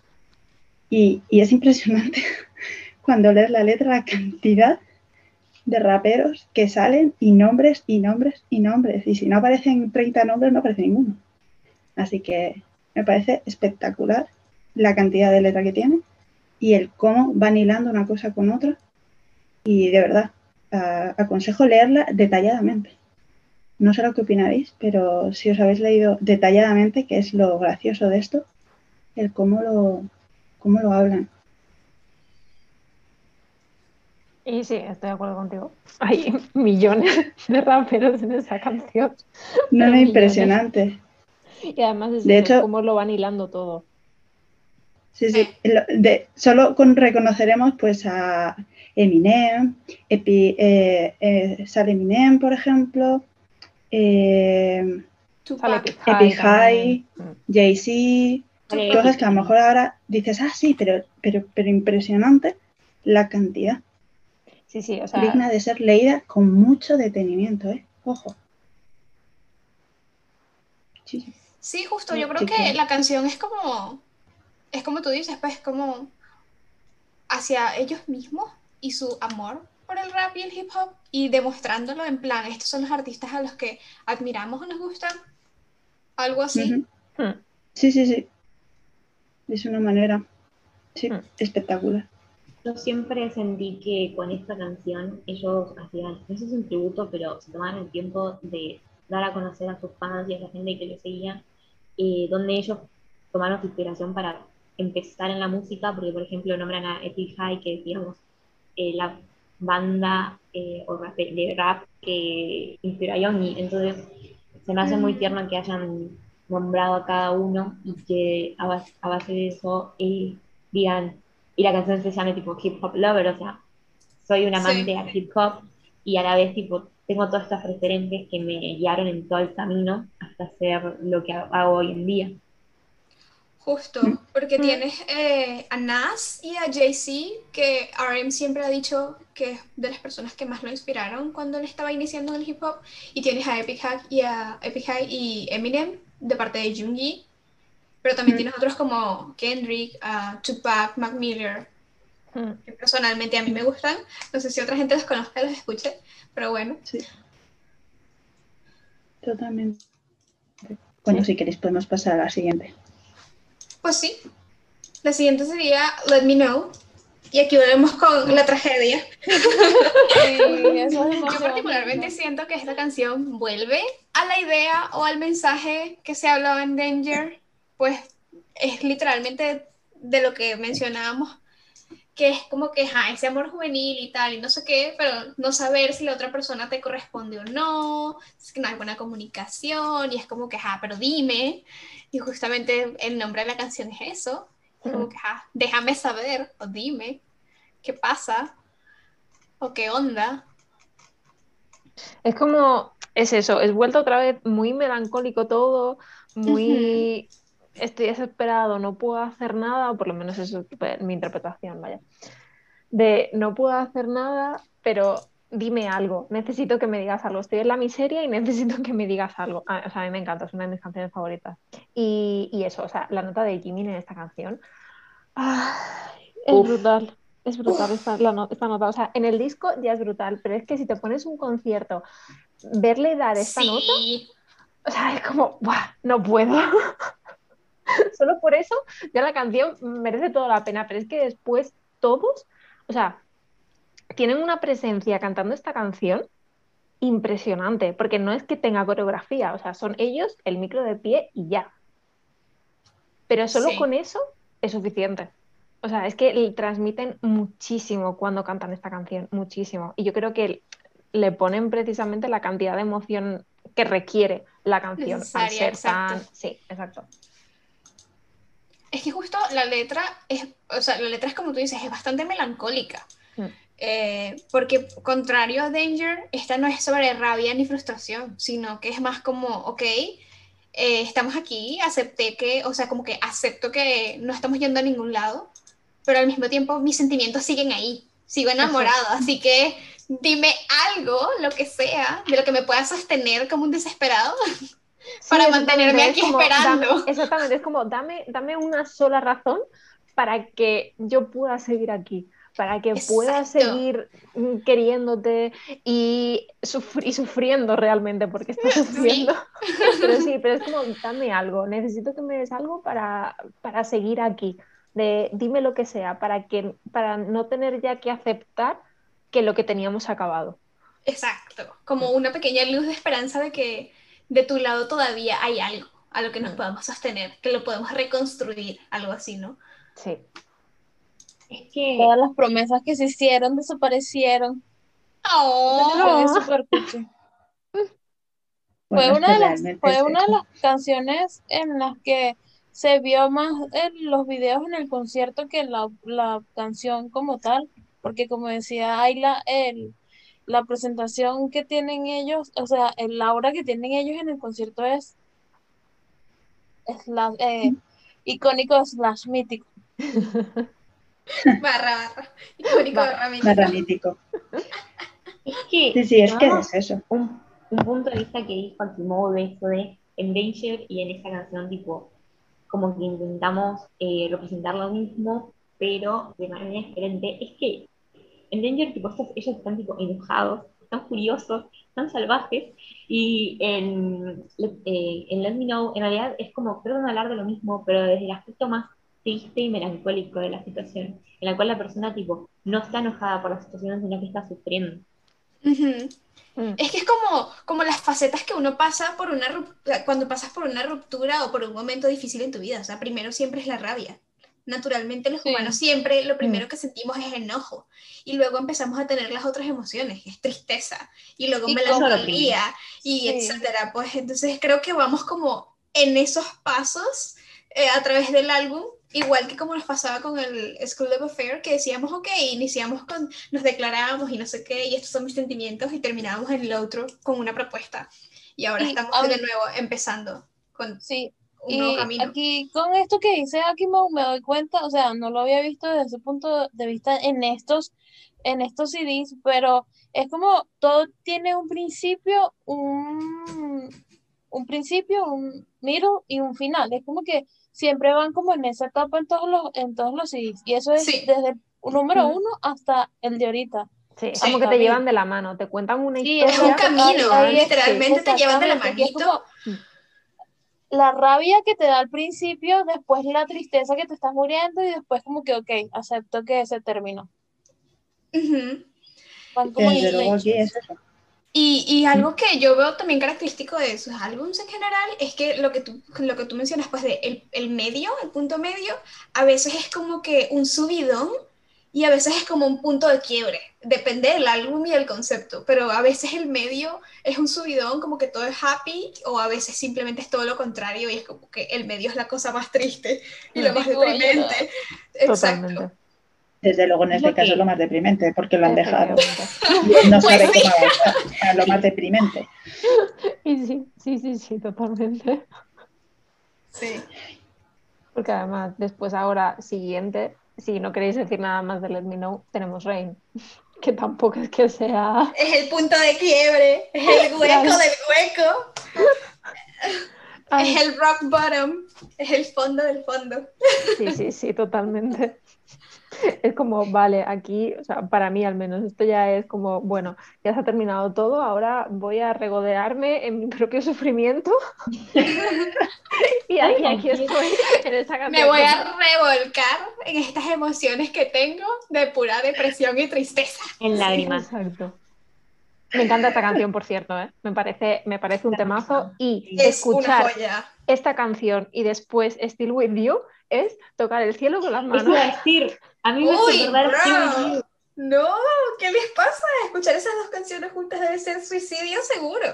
Speaker 6: Y, y, es impresionante cuando lees la letra la cantidad de raperos que salen y nombres y nombres y nombres. Y si no aparecen 30 nombres, no aparece ninguno. Así que me parece espectacular la cantidad de letra que tiene y el cómo van hilando una cosa con otra. Y de verdad, aconsejo leerla detalladamente. No sé lo que opinaréis, pero si os habéis leído detalladamente, que es lo gracioso de esto, el cómo lo, cómo lo hablan.
Speaker 4: Y sí, estoy de acuerdo contigo. Hay millones de raperos en esa canción.
Speaker 6: No, es impresionante.
Speaker 4: Y además es de hecho, cómo lo van hilando todo.
Speaker 6: Sí, sí. De, solo con reconoceremos pues a Eminem, Epi, eh, eh, sale Eminem, por ejemplo, eh, Epi High, mm. Jay-Z, cosas que a lo mejor ahora dices, ah, sí, pero, pero, pero impresionante la cantidad.
Speaker 4: Sí, sí, o sea...
Speaker 6: Digna de ser leída con mucho detenimiento, ¿eh? Ojo.
Speaker 2: Sí, justo, yo creo que la canción es como, es como tú dices, pues como hacia ellos mismos y su amor por el rap y el hip hop y demostrándolo en plan, estos son los artistas a los que admiramos o nos gustan, algo así.
Speaker 6: Hmm. Sí, sí, sí. Es una manera, sí, hmm. espectacular.
Speaker 3: Yo siempre sentí que con esta canción ellos hacían, no sé si un tributo, pero se tomaban el tiempo de dar a conocer a sus fans y a la gente que les seguía, eh, donde ellos tomaron su inspiración para empezar en la música, porque por ejemplo nombran a Epic High, que digamos eh, la banda eh, o rap, de rap que inspiró a Young, entonces se me hace muy mm. tierno que hayan nombrado a cada uno y que a base, de eso digan y la canción se llama tipo Hip Hop Lover, o sea, soy un amante de hip hop y a la vez tipo tengo todas estas referentes que me guiaron en todo el camino hasta hacer lo que hago hoy en día.
Speaker 2: Justo, porque tienes eh, a Nas y a Jay-Z, que RM siempre ha dicho que es de las personas que más lo inspiraron cuando él estaba iniciando en el hip hop, y tienes a Epic High y a Epic High y Eminem de parte de Jungi, pero también tienes otros como Kendrick, uh, Tupac, Mac Miller, que personalmente a mí me gustan. No sé si otra gente los conozca, los escuche, pero bueno. Sí.
Speaker 6: Totalmente. Bueno, si queréis podemos pasar a la siguiente.
Speaker 2: Pues sí. La siguiente sería Let Me Know. Y aquí volvemos con la tragedia. Yo particularmente siento que esta canción vuelve a la idea o al mensaje que se hablaba en Danger pues es literalmente de lo que mencionábamos, que es como que ese amor juvenil y tal, y no sé qué, pero no saber si la otra persona te corresponde o no, es que no hay buena comunicación, y es como que, ja, pero dime, y justamente el nombre de la canción es eso, como que, ja, déjame saber, o dime, qué pasa, o qué onda.
Speaker 4: Es como, es eso, es vuelto otra vez muy melancólico todo, muy estoy desesperado, no puedo hacer nada, o por lo menos eso es mi interpretación, vaya. De no puedo hacer nada, pero dime algo, necesito que me digas algo. Estoy en la miseria y necesito que me digas algo. Ah, o sea, a mí me encanta, es una de mis canciones favoritas. Y, y eso, o sea, la nota de Jimin en esta canción es brutal. Es brutal esta, esta, nota. O sea, en el disco ya es brutal, pero es que si te pones un concierto verle dar esta nota,
Speaker 2: Sí,
Speaker 4: o sea, es como, "Buah, no puedo. Solo por eso ya la canción merece toda la pena, pero es que después todos, o sea, tienen una presencia cantando esta canción impresionante, porque no es que tenga coreografía, o sea, son ellos, el micro de pie y ya. Pero solo
Speaker 2: Sí.
Speaker 4: con eso es suficiente. O sea, es que transmiten muchísimo cuando cantan esta canción, muchísimo. Y yo creo que le ponen precisamente la cantidad de emoción que requiere la canción al ser
Speaker 2: exacto.
Speaker 4: tan... Sí, exacto.
Speaker 2: Es que justo la letra es, o sea, la letra es como tú dices, es bastante melancólica.
Speaker 4: Mm.
Speaker 2: Eh, porque contrario a Danger, esta no es sobre rabia ni frustración, sino que es más como, ok, eh, estamos aquí, acepté que, o sea, como que acepto que no estamos yendo a ningún lado, pero al mismo tiempo mis sentimientos siguen ahí, sigo enamorado, así que dime algo, lo que sea, de lo que me pueda sostener como un desesperado.
Speaker 4: Sí,
Speaker 2: Para mantenerme
Speaker 4: es
Speaker 2: aquí
Speaker 4: como,
Speaker 2: esperando.
Speaker 4: dame- exactamente, es como dame, dame una sola razón para que yo pueda seguir aquí, para que pueda
Speaker 2: Exacto.
Speaker 4: seguir mm, queriéndote y, sufri- y sufriendo realmente, porque estás sufriendo. Pero sí, pero es como dame algo, necesito que me des algo para, para seguir aquí, de dime lo que sea, para que, para no tener ya que aceptar que lo que teníamos acabado.
Speaker 2: Exacto, como una pequeña luz de esperanza de que de tu lado todavía hay algo a lo que nos podamos sostener, que lo podemos reconstruir, algo así, ¿no?
Speaker 4: Sí.
Speaker 3: Es que
Speaker 5: Todas las promesas que se hicieron desaparecieron.
Speaker 2: Oh,
Speaker 5: Fue.
Speaker 6: Bueno,
Speaker 5: una de las, fue una de las canciones en las que se vio más en los videos en el concierto que la, la canción como tal, porque como decía Ayla, el, la presentación que tienen ellos, o sea, el aura que tienen ellos en el concierto es, es la, eh, icónico slash mítico.
Speaker 2: barra, barra. Icónico
Speaker 4: Barra.
Speaker 2: barra mítico.
Speaker 6: Barra mítico.
Speaker 3: es que
Speaker 6: Sí, sí, es que
Speaker 3: Ah.
Speaker 6: es eso.
Speaker 3: un, un punto de vista que dijo Akimoto de eso de en Danger y en esta canción, tipo, como que intentamos eh, representar lo mismo, pero de manera diferente, es que en Danger, tipo, estos- ellos están, tipo, enojados, están furiosos, están salvajes, y en, eh, en Let Me Know, en realidad es como, de hablar de lo mismo, pero desde el aspecto más triste y melancólico de la situación, en la cual la persona, tipo, no está enojada por la situación, sino que está sufriendo.
Speaker 2: Ujú.
Speaker 4: Mm.
Speaker 2: Es que es como, como las facetas que uno pasa por una cuando pasas por una ruptura o por un momento difícil en tu vida. O sea, primero siempre es la rabia. Naturalmente los
Speaker 5: Sí.
Speaker 2: humanos siempre lo primero que sentimos es enojo y luego empezamos a tener las otras emociones, es tristeza y luego
Speaker 5: Y
Speaker 2: melancolía y
Speaker 5: Sí.
Speaker 2: etcétera. Pues entonces creo que vamos como en esos pasos eh, a través del álbum, igual que como nos pasaba con el School of Affair, que decíamos, ok, iniciamos con, nos declarábamos y no sé qué, y estos son mis sentimientos, y terminábamos en el otro con una propuesta. Y ahora
Speaker 5: Y
Speaker 2: estamos
Speaker 5: a-
Speaker 2: de nuevo empezando con
Speaker 5: Sí,
Speaker 2: un nuevo
Speaker 5: Y
Speaker 2: camino.
Speaker 5: aquí con esto que dice Akimo me doy cuenta, o sea, no lo había visto desde ese punto de vista en estos, en estos CDs, pero es como todo tiene un principio, un, un principio, un middle y un final. Es como que siempre van como en esa etapa en todos los, en todos los CDs. Y eso es
Speaker 2: Sí.
Speaker 5: desde el número uno hasta el de ahorita.
Speaker 4: Sí, es
Speaker 2: Sí,
Speaker 4: como que te llevan de la mano, te cuentan una
Speaker 5: Sí,
Speaker 4: historia.
Speaker 2: es un camino,
Speaker 5: ahí
Speaker 2: literalmente te llevan de la manito.
Speaker 5: La rabia que te da al principio, después la tristeza que te estás muriendo y después como que, ok, acepto que se terminó.
Speaker 2: Ujú.
Speaker 5: Van como
Speaker 2: Y, y algo que yo veo también característico de sus álbumes en general es que lo que tú, lo que tú mencionas, pues de el, el medio, el punto medio, a veces es como que un subidón y a veces es como un punto de quiebre. Depende del álbum y del concepto, pero a veces el medio es un subidón, como que todo es happy, o a veces simplemente es todo lo contrario y es como que el medio es la cosa más triste y lo más deprimente. Exacto.
Speaker 4: Totalmente.
Speaker 6: Desde luego en
Speaker 3: Es
Speaker 6: este caso es lo más deprimente, porque lo han dejado. No
Speaker 2: Pues
Speaker 6: sabe
Speaker 2: sí.
Speaker 6: cómo avanzar. O sea, lo más deprimente.
Speaker 4: Y sí, sí, sí, sí, totalmente.
Speaker 2: Sí.
Speaker 4: Porque además, después ahora, siguiente, si no queréis decir nada más de Let Me Know, tenemos Rain. Que tampoco es que sea.
Speaker 2: Es el punto de quiebre, es el hueco del hueco.
Speaker 4: Ay,
Speaker 2: Es el rock bottom, es el fondo del fondo.
Speaker 4: sí, sí, sí, totalmente. Es como, vale, aquí, o sea, para mí al menos, esto ya es como, bueno, ya se ha terminado todo, ahora voy a regodearme en mi propio sufrimiento. y aquí, aquí estoy en esta canción.
Speaker 2: Me voy a revolcar en estas emociones que tengo de pura depresión y tristeza.
Speaker 3: En lágrimas.
Speaker 4: Exacto. Me encanta esta canción, por cierto, ¿eh? me, parece, me parece un temazo y
Speaker 2: Es
Speaker 4: escuchar esta canción y después Still With You es tocar el cielo con las manos.
Speaker 3: a decir, a mí me hace
Speaker 2: Uy,
Speaker 3: acordar
Speaker 2: bro. No, ¿qué les pasa? Escuchar esas dos canciones juntas debe ser suicidio seguro.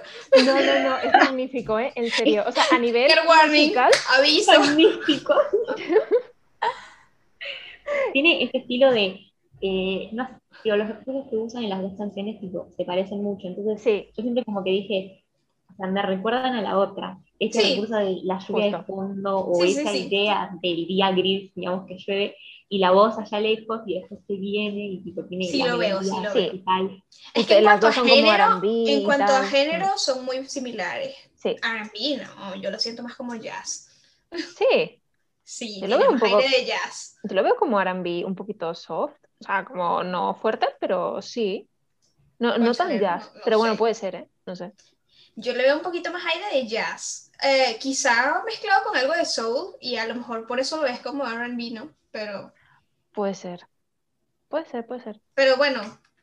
Speaker 4: No, no, no, es magnífico, ¿eh? En serio. O sea, a nivel musical,
Speaker 2: aviso.
Speaker 3: magnífico. Tiene ese estilo de, eh, no sé, digo, los recursos que usan en las dos canciones tipo, se parecen mucho, entonces
Speaker 4: sí,
Speaker 3: yo siempre como que dije, o sea, me recuerdan a la otra, ese
Speaker 2: Sí.
Speaker 3: recurso de la lluvia de fondo o
Speaker 2: Sí,
Speaker 3: esa idea del día gris, digamos que llueve, y la voz allá lejos y después se viene y tipo tiene
Speaker 2: Sí, lo veo, sí, lo
Speaker 4: veo.
Speaker 3: principal.
Speaker 2: Es
Speaker 4: Y
Speaker 2: que en
Speaker 4: las
Speaker 2: cuanto a género,
Speaker 4: R&B
Speaker 2: en cuanto a género son muy similares.
Speaker 4: sí,
Speaker 2: R&B no, yo lo siento más como jazz.
Speaker 4: sí.
Speaker 2: Sí,
Speaker 4: Yo lo veo un poco-
Speaker 2: aire de jazz.
Speaker 4: Yo lo veo como R&B un poquito soft, o sea, como no fuerte, pero sí. No, no tan jazz,
Speaker 2: no- no
Speaker 4: pero bueno,
Speaker 2: sé.
Speaker 4: puede ser, ¿eh? No sé.
Speaker 2: Yo le veo un poquito más aire de jazz. Eh, quizá mezclado con algo de soul y a lo mejor por eso lo ves como R&B, ¿no? Pero,
Speaker 4: Puede ser. Puede ser, puede ser.
Speaker 2: pero bueno,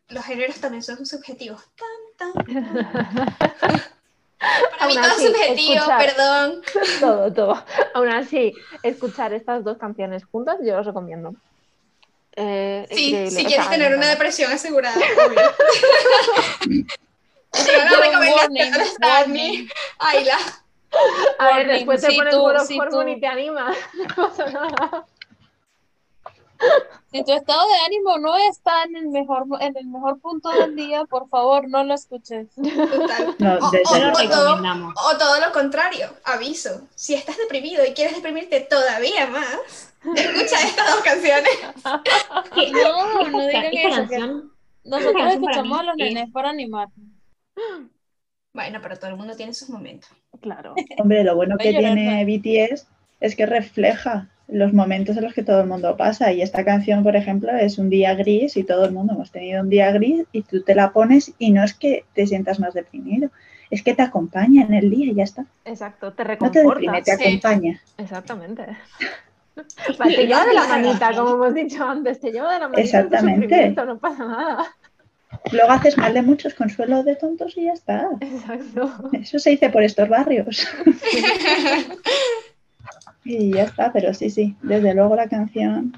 Speaker 2: los géneros también son subjetivos. Tan, tan, tan. Para mí
Speaker 4: Aún
Speaker 2: todo
Speaker 4: así,
Speaker 2: es subjetivo,
Speaker 4: escuchar-
Speaker 2: perdón.
Speaker 4: todo, todo. Aún así, escuchar estas dos canciones juntas, yo os recomiendo. Eh,
Speaker 2: Sí,
Speaker 4: increíble,
Speaker 2: si
Speaker 4: o
Speaker 2: quieres
Speaker 4: sea,
Speaker 2: tener una depresión asegurada,
Speaker 5: Yo,
Speaker 2: a Stanley,
Speaker 5: warning.
Speaker 2: Ayla.
Speaker 4: A ver, después te
Speaker 5: si
Speaker 4: pones
Speaker 5: tú-
Speaker 4: y te animas. No pasa nada.
Speaker 5: Si tu estado de ánimo no está en el mejor, en el mejor punto del día, por favor, no lo escuches.
Speaker 2: Total.
Speaker 6: No,
Speaker 2: O- o-
Speaker 3: No lo
Speaker 2: o todo-
Speaker 3: recomendamos.
Speaker 2: O todo lo contrario, aviso. Si estás deprimido y quieres deprimirte todavía más, escucha estas dos canciones.
Speaker 3: Que-
Speaker 5: No, no digan eso. que
Speaker 3: canción,
Speaker 5: nosotros
Speaker 3: canción para
Speaker 5: escuchamos a los
Speaker 3: es-
Speaker 5: nenes para animarnos.
Speaker 2: Bueno, pero todo el mundo tiene sus momentos.
Speaker 4: Claro.
Speaker 6: Hombre, lo bueno que tiene BTS es que refleja los momentos en los que todo el mundo pasa. Y esta canción, por ejemplo, es un día gris y todo el mundo hemos tenido un día gris y tú te la pones y no es que te sientas más deprimido, es que te acompaña en el día y ya está.
Speaker 4: Exacto, te
Speaker 6: No te deprime,
Speaker 4: reconforta.
Speaker 6: te
Speaker 2: sí.
Speaker 6: acompaña.
Speaker 4: Exactamente. Vale, te lleva de la manita, como hemos dicho antes, te lleva de la manita.
Speaker 6: Exactamente.
Speaker 4: No pasa nada.
Speaker 6: Luego haces mal de muchos consuelos de tontos y ya está.
Speaker 4: Exacto.
Speaker 6: Eso se dice por estos barrios. y ya está, pero sí, sí, desde luego la canción,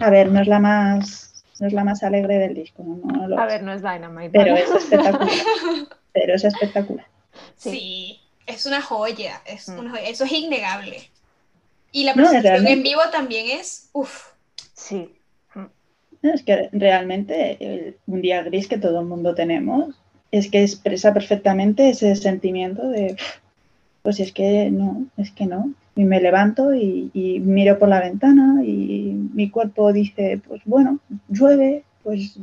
Speaker 6: a ver, no es la más, no es la más alegre del disco, no lo
Speaker 4: A
Speaker 6: es,
Speaker 4: ver, no es Dynamite.
Speaker 6: pero es espectacular. Pero es espectacular.
Speaker 4: Sí.
Speaker 2: Sí. es una joya, es
Speaker 4: Mm.
Speaker 2: una joya, eso es innegable. Y la
Speaker 6: No,
Speaker 2: presentación en vivo también es, uff,
Speaker 4: Sí.
Speaker 6: No, Es que realmente el- un día gris que todo el mundo tenemos es que expresa perfectamente ese sentimiento de, pues es que no, es que no. Y me levanto y, y miro por la ventana y mi cuerpo dice, pues bueno, llueve, pues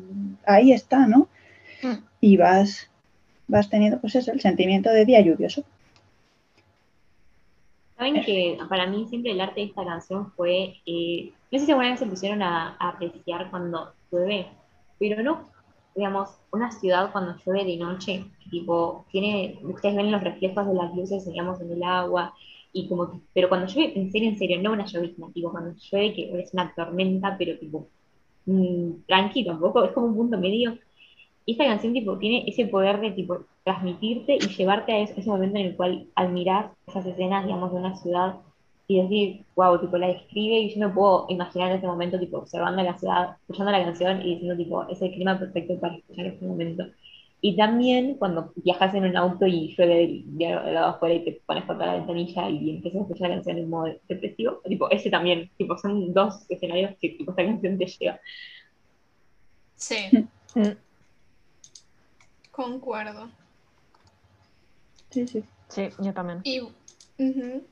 Speaker 6: ahí está, ¿no?
Speaker 4: Mm.
Speaker 6: Y vas, vas teniendo, pues eso, el sentimiento de día lluvioso.
Speaker 3: Saben que para mí siempre el arte de esta canción fue, eh, no sé si alguna vez se pusieron a, a apreciar cuando llueve, pero no, digamos, una ciudad cuando llueve de noche, tipo, tiene, ustedes ven los reflejos de las luces, digamos, en el agua, y como que, pero cuando llueve, en serio, en serio, no una llovizna, tipo, cuando llueve que es una tormenta, pero tipo, mm, tranquilo, un poco, es como un punto medio, esta canción tipo tiene ese poder de tipo transmitirte y llevarte a ese, momento en el cual al mirar esas escenas, digamos, de una ciudad y decir, wow, tipo la describe y yo me puedo imaginar en ese momento tipo observando la ciudad, escuchando la canción y diciendo tipo, es el clima perfecto para escuchar este momento. Y también cuando viajas en un auto y llueve del, del lado afuera y te pones contra la ventanilla y empiezas a escuchar la canción en modo depresivo, tipo, ese también, tipo, son dos escenarios que tipo, esta canción te lleva.
Speaker 2: sí,
Speaker 4: Mm,
Speaker 2: concuerdo.
Speaker 6: Sí, sí.
Speaker 4: Sí, yo también.
Speaker 2: Y ujú.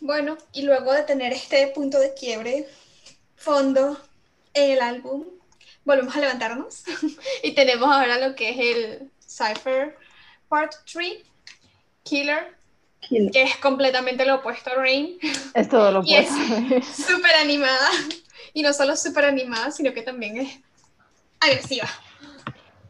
Speaker 2: bueno, y luego de tener este punto de quiebre, fondo en el álbum, volvemos a levantarnos y tenemos ahora lo que es el Cypher Part 3, Killer,
Speaker 6: Kill.
Speaker 2: que es completamente lo opuesto a Rain,
Speaker 4: Es todo lo
Speaker 2: Y es-
Speaker 4: opuesto.
Speaker 2: súper animada Y no solo súper animada, sino que también es agresiva.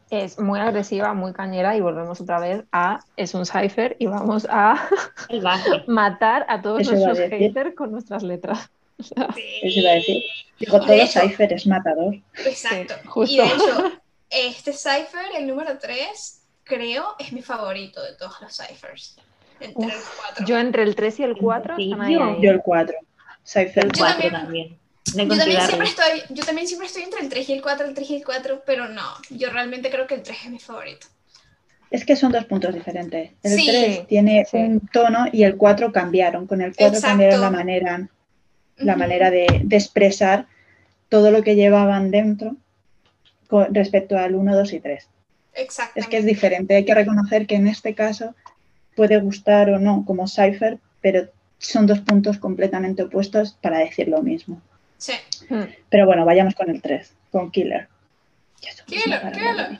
Speaker 4: Es muy agresiva, muy cañera y volvemos otra vez a es un cipher y vamos a matar a todos
Speaker 6: Eso a
Speaker 4: nuestros haters con nuestras letras. O sea,
Speaker 6: Eso iba a decir. Digo, todo es matador.
Speaker 2: Exacto.
Speaker 4: Sí, justo.
Speaker 2: Y de hecho, este cipher, el número 3, creo es mi favorito de todos los ciphers. Entre
Speaker 4: yo entre el 3 y el 4
Speaker 3: ¿En
Speaker 4: están ahí,
Speaker 3: serio?
Speaker 4: ahí.
Speaker 6: Yo el 4. Cypher
Speaker 3: El
Speaker 2: Yo
Speaker 3: 4
Speaker 2: también.
Speaker 3: también.
Speaker 2: Yo también, siempre estoy, yo también siempre estoy entre el 3 y el 4, el 3 y el 4, pero no, yo realmente creo que el 3 es mi favorito.
Speaker 6: Es que son dos puntos diferentes. El
Speaker 2: Sí.
Speaker 6: 3 tiene
Speaker 4: Sí.
Speaker 6: un tono y el 4 cambiaron. Con el 4
Speaker 2: Exacto.
Speaker 6: cambiaron la manera, la
Speaker 2: Ujú.
Speaker 6: manera de, de expresar todo lo que llevaban dentro con respecto al 1, 2 y 3.
Speaker 2: Exactamente.
Speaker 6: Es que es diferente. Hay que reconocer que en este caso puede gustar o no como Cypher, pero son dos puntos completamente opuestos para decir lo mismo.
Speaker 2: Sí.
Speaker 4: Hmm.
Speaker 6: Pero bueno, vayamos con el 3, con Killer.
Speaker 2: Killer, Killer.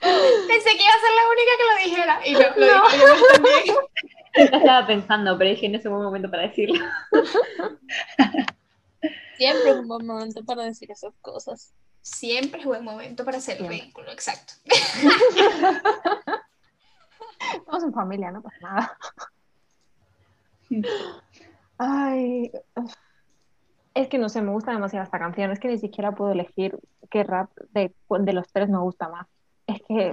Speaker 2: Pensé que iba a ser la única que lo dijera. Y no, lo dije yo también.
Speaker 3: Estaba pensando, pero dije en ese buen momento para decirlo.
Speaker 5: Siempre es un buen momento para decir esas cosas.
Speaker 2: Siempre es buen momento para hacer el ridículo, exacto.
Speaker 4: Estamos en familia, no pasa nada. Ay, es que no sé, me gusta demasiado esta canción. Es que ni siquiera puedo elegir qué rap de, de los tres me gusta más. Es que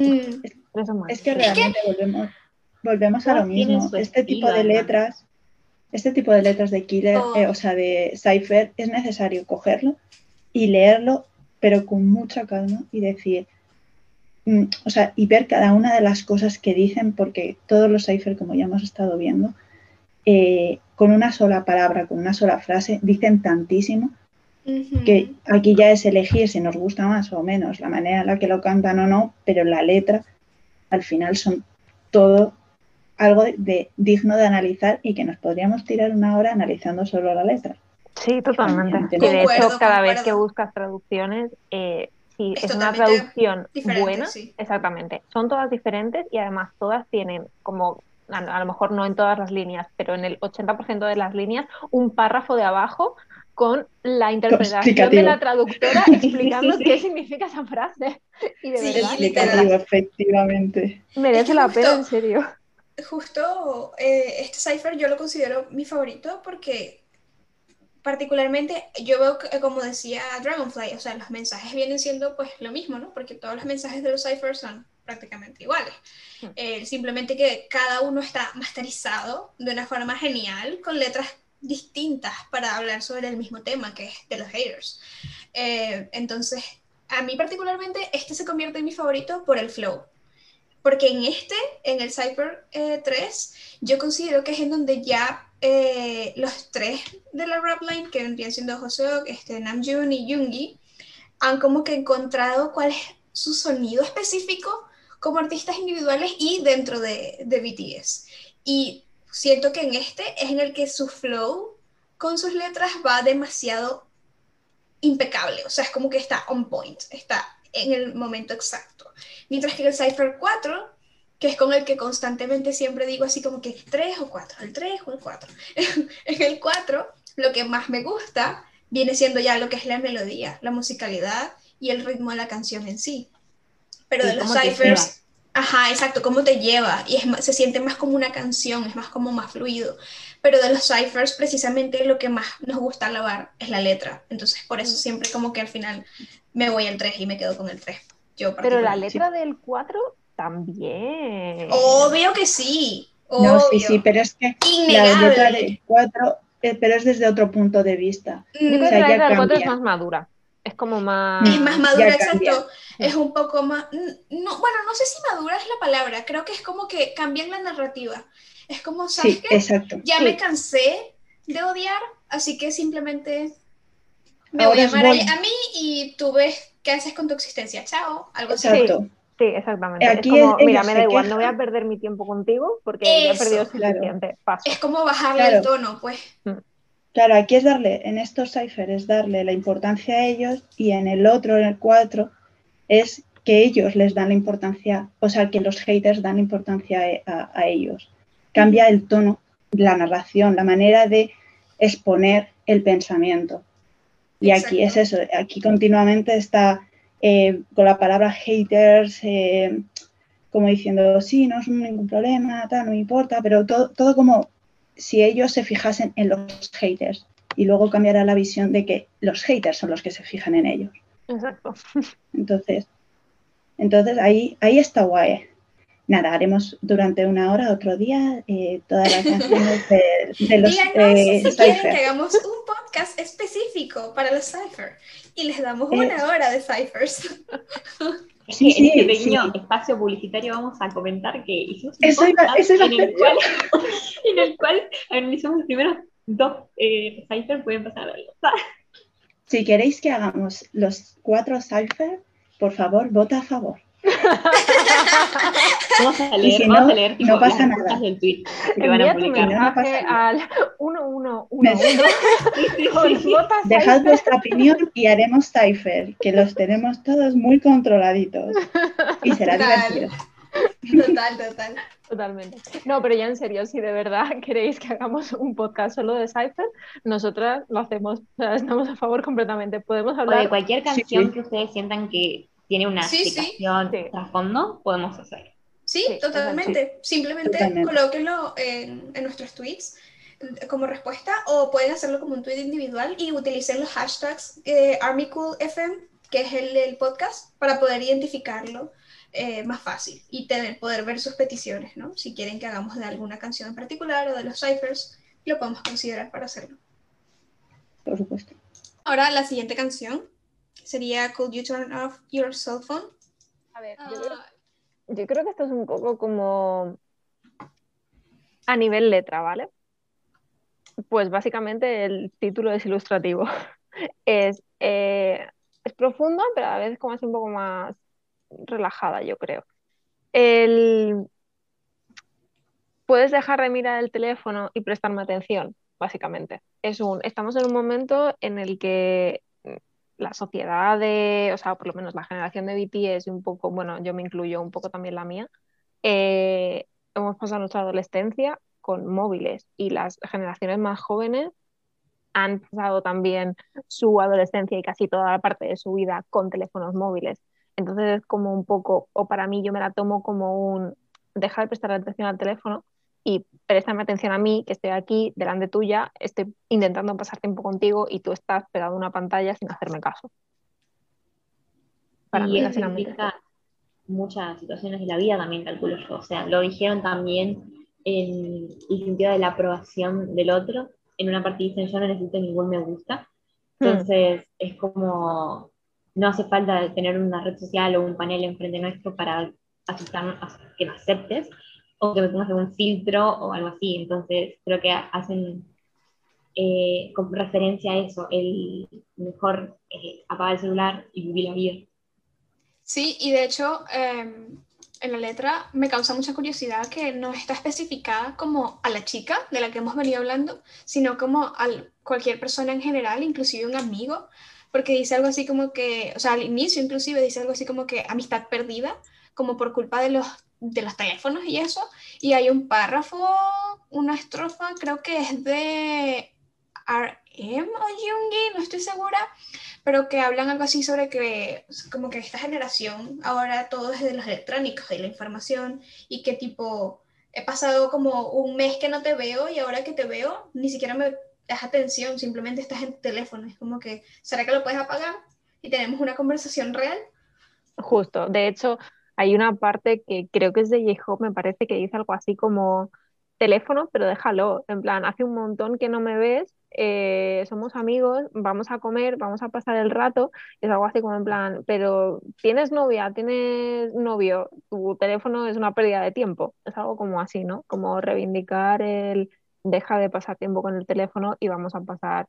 Speaker 2: Mm,
Speaker 6: Es que realmente volvemos, volvemos a lo mismo. Este tipo de letras, este tipo de letras de Killer,
Speaker 2: Oh.
Speaker 6: eh, o sea, de Cypher, es necesario cogerlo y leerlo, pero con mucha calma y decir, mm, o sea, y ver cada una de las cosas que dicen, porque todos los Cypher, como ya hemos estado viendo, eh, con una sola palabra, con una sola frase, dicen tantísimo que aquí ya es elegir si nos gusta más o menos la manera en la que lo cantan o no, pero la letra al final son todo algo de, de- digno de analizar y que nos podríamos tirar una hora analizando solo la letra.
Speaker 4: Sí, totalmente. Y de hecho,
Speaker 2: concuerdo.
Speaker 4: cada vez que buscas traducciones, eh, si
Speaker 2: Es
Speaker 4: es, una traducción buena,
Speaker 2: sí.
Speaker 4: exactamente. Son todas diferentes y además todas tienen como, a, a lo mejor no en todas las líneas, pero en el 80% de las líneas, un párrafo de abajo con la interpretación de la traductora explicando
Speaker 3: Sí, sí.
Speaker 4: qué significa esa frase. Y de
Speaker 2: Sí,
Speaker 4: verdad,
Speaker 6: efectivamente.
Speaker 4: merece
Speaker 2: Es que
Speaker 4: la
Speaker 2: justo-
Speaker 4: pena, en serio.
Speaker 2: Justo eh, este cipher yo lo considero mi favorito porque particularmente yo veo que, como decía Dragonfly, o sea, los mensajes vienen siendo pues lo mismo, ¿no? Porque todos los mensajes de los ciphers son prácticamente iguales.
Speaker 4: Hmm.
Speaker 2: Eh, simplemente que cada uno está masterizado de una forma genial, con letras distintas para hablar sobre el mismo tema, que es de los haters. Eh, entonces, a mí particularmente este se convierte en mi favorito por el flow. Porque en este, en el Cypher eh, 3, yo considero que es en donde ya eh, los tres de la rap line, que vendrían siendo Hoseok, este, Namjoon y Yoongi, han como que encontrado cuál es su sonido específico como artistas individuales y dentro de, de BTS. Y siento que en este es en el que su flow con sus letras va demasiado impecable, o sea, es como que está on point, está en el momento exacto. Mientras que el Cypher 4, que es con el que constantemente siempre digo así como que 3 o 4, el 3 o el 4. en el 4, lo que más me gusta viene siendo ya lo que es la melodía, la musicalidad y el ritmo de la canción en sí. Pero de los Cyphers, ajá, exacto, cómo te lleva y es más- se siente más como una canción, es más como más fluido. Pero de los ciphers, precisamente lo que más nos gusta alabar es la letra. Entonces, por eso siempre como que al final me voy al 3 y me quedo con el 3. Yo
Speaker 4: Pero la letra del 4 también.
Speaker 2: Obvio que sí.
Speaker 6: No, sí,
Speaker 2: obvio.
Speaker 6: sí, pero es que la letra del 4, eh, pero es desde otro punto de vista.
Speaker 4: Yo creo
Speaker 2: Mm,
Speaker 4: que la letra del 4 es más madura. Es como más.
Speaker 2: Es más madura,
Speaker 6: ya cambia.
Speaker 2: exacto. Es un poco más. No, bueno, no sé si madura es la palabra. Creo que es como que cambian la narrativa. Es como, ¿sabes
Speaker 6: Sí,
Speaker 2: qué?
Speaker 6: exacto.
Speaker 2: Ya
Speaker 4: Sí.
Speaker 2: me cansé de odiar, así que simplemente me
Speaker 6: Ahora
Speaker 2: voy a amar a,
Speaker 6: bueno.
Speaker 2: a mí y tú ves qué haces con tu existencia. Chao. Algo así.
Speaker 6: Exacto.
Speaker 4: Sí, exactamente.
Speaker 6: Aquí
Speaker 4: es como, mira, me da igual, no voy a perder mi tiempo contigo porque ya he perdido
Speaker 6: claro.
Speaker 4: suficiente. Paso.
Speaker 2: Es como bajarle
Speaker 6: Claro.
Speaker 2: el tono, pues.
Speaker 6: Claro, aquí es darle, en estos ciphers es darle la importancia a ellos y en el otro, en el 4, es que ellos les dan la importancia, o sea, que los haters dan importancia a, a- a ellos. Cambia el tono la narración, la manera de exponer el pensamiento. Y aquí es eso, aquí continuamente está eh, con la palabra haters, eh, como diciendo, sí, no es ningún problema, tal, no me importa, pero todo, todo como si ellos se fijasen en los haters y luego cambiará la visión de que los haters son los que se fijan en ellos.
Speaker 4: Exacto.
Speaker 6: Entonces, entonces ahí, ahí está guay. Nada, haremos durante una hora otro día eh, todas las canciones de, de los
Speaker 2: Díganos
Speaker 6: eh,
Speaker 2: si quieren que hagamos un podcast específico para los Cypher y les damos
Speaker 6: Eh.
Speaker 2: una hora de Cyphers.
Speaker 3: Es
Speaker 6: Sí,
Speaker 3: en
Speaker 6: sí,
Speaker 3: este pequeño
Speaker 6: sí.
Speaker 3: espacio publicitario vamos a comentar que hicimos un
Speaker 6: Eso iba-
Speaker 3: podcast
Speaker 6: eso iba a
Speaker 3: en, el cual, en el cual analizamos los primeros dos eh, cypher, pueden pasar a verlo.
Speaker 6: Si queréis que hagamos los cuatro Cypher, por favor, vota a favor.
Speaker 3: Vamos a
Speaker 6: Y
Speaker 3: leer,
Speaker 6: si
Speaker 3: vamos
Speaker 6: no,
Speaker 3: a leer tipo,
Speaker 6: no pasa
Speaker 3: las
Speaker 6: nada.
Speaker 3: respuestas del tweet que van a publicar.
Speaker 6: No, no pasa
Speaker 4: mensaje
Speaker 6: nada.
Speaker 4: al 1111
Speaker 3: Sí, sí,
Speaker 4: con
Speaker 3: sí.
Speaker 4: botas
Speaker 6: Dejad vuestra opinión y haremos Cypher, que los tenemos todos muy controladitos. Y será
Speaker 2: Total.
Speaker 6: divertido.
Speaker 2: Total, total.
Speaker 4: Totalmente. No, pero ya en serio, si de verdad queréis que hagamos un podcast solo de Cypher, nosotras lo hacemos, o sea, estamos a favor completamente. Podemos
Speaker 3: O de
Speaker 4: hablar.
Speaker 3: cualquier
Speaker 6: Sí,
Speaker 3: canción
Speaker 6: sí.
Speaker 3: que ustedes sientan que tiene una
Speaker 2: Sí,
Speaker 3: explicación
Speaker 4: Sí.
Speaker 3: trasfondo, podemos hacer.
Speaker 2: Sí,
Speaker 4: Sí,
Speaker 2: totalmente. Simplemente
Speaker 6: Totalmente.
Speaker 2: colóquenlo en, en nuestros tweets eh, como respuesta o pueden hacerlo como un tweet individual y utilicen los hashtags eh, ArmyCoolFM, que es el podcast, para poder identificarlo eh, más fácil y tener, poder ver sus peticiones, ¿no? Si quieren que hagamos de alguna canción en particular o de los ciphers, lo podemos considerar para hacerlo.
Speaker 6: Por supuesto.
Speaker 2: Ahora la siguiente canción sería Could You Turn Off Your Cell Phone?
Speaker 4: A ver, yo creo,
Speaker 2: Ah,
Speaker 4: yo creo que esto es un poco como a nivel letra, ¿vale? Pues básicamente el título es ilustrativo. Es, eh, es profunda, pero a veces como así un poco más relajada, yo creo. El... Puedes dejar de mirar el teléfono y prestarme atención, básicamente. Es un, estamos en un momento en el que la sociedad de, o sea, por lo menos la generación de BTS y un poco, bueno, yo me incluyo un poco también la mía, eh, hemos pasado nuestra adolescencia con móviles y las generaciones más jóvenes han pasado también su adolescencia y casi toda la parte de su vida con teléfonos móviles. Entonces es como un poco, o para mí yo me la tomo como un, deja de prestar atención al teléfono y préstame atención a mí, que estoy aquí delante tuya, estoy intentando pasar tiempo contigo y tú estás pegado a una pantalla sin hacerme caso. Para
Speaker 3: y
Speaker 4: mí,
Speaker 3: eso implica muchas situaciones de la vida también, calculo yo. O sea, lo dijeron también en el sentido de la aprobación del otro. En una parte dicen, yo no necesito ningún me gusta.
Speaker 4: Hmm.
Speaker 3: Entonces, es como, no hace falta tener una red social o un panel enfrente nuestro para aceptar, que me aceptes o que me pongas un filtro o algo así. Entonces, creo que hacen eh, con referencia a eso, el mejor eh, apagar el celular y vivir la vida.
Speaker 2: Sí, y de hecho, eh, en la letra me causa mucha curiosidad que no está especificada como a la chica de la que hemos venido hablando, sino como a cualquier persona en general, inclusive un amigo, porque dice algo así como que, o sea, al inicio inclusive dice algo así como que amistad perdida, como por culpa de los, de los teléfonos y eso, y hay un párrafo, una estrofa, creo que es de RM o Jungi, no estoy segura, pero que hablan algo así sobre que como que esta generación ahora todo es de los electrónicos, de la información y que tipo he pasado como un mes que no te veo y ahora que te veo ni siquiera me das atención, simplemente estás en tu teléfono, es como que ¿será que lo puedes apagar? Y tenemos una conversación real.
Speaker 4: Justo, de hecho, hay una parte que creo que es de J-Hope, me parece que dice algo así como teléfono, pero déjalo, en plan, hace un montón que no me ves, eh, somos amigos, vamos a comer, vamos a pasar el rato, es algo así como en plan, pero tienes novia, tienes novio, tu teléfono es una pérdida de tiempo, es algo como así, ¿no? Como reivindicar el deja de pasar tiempo con el teléfono y vamos a pasar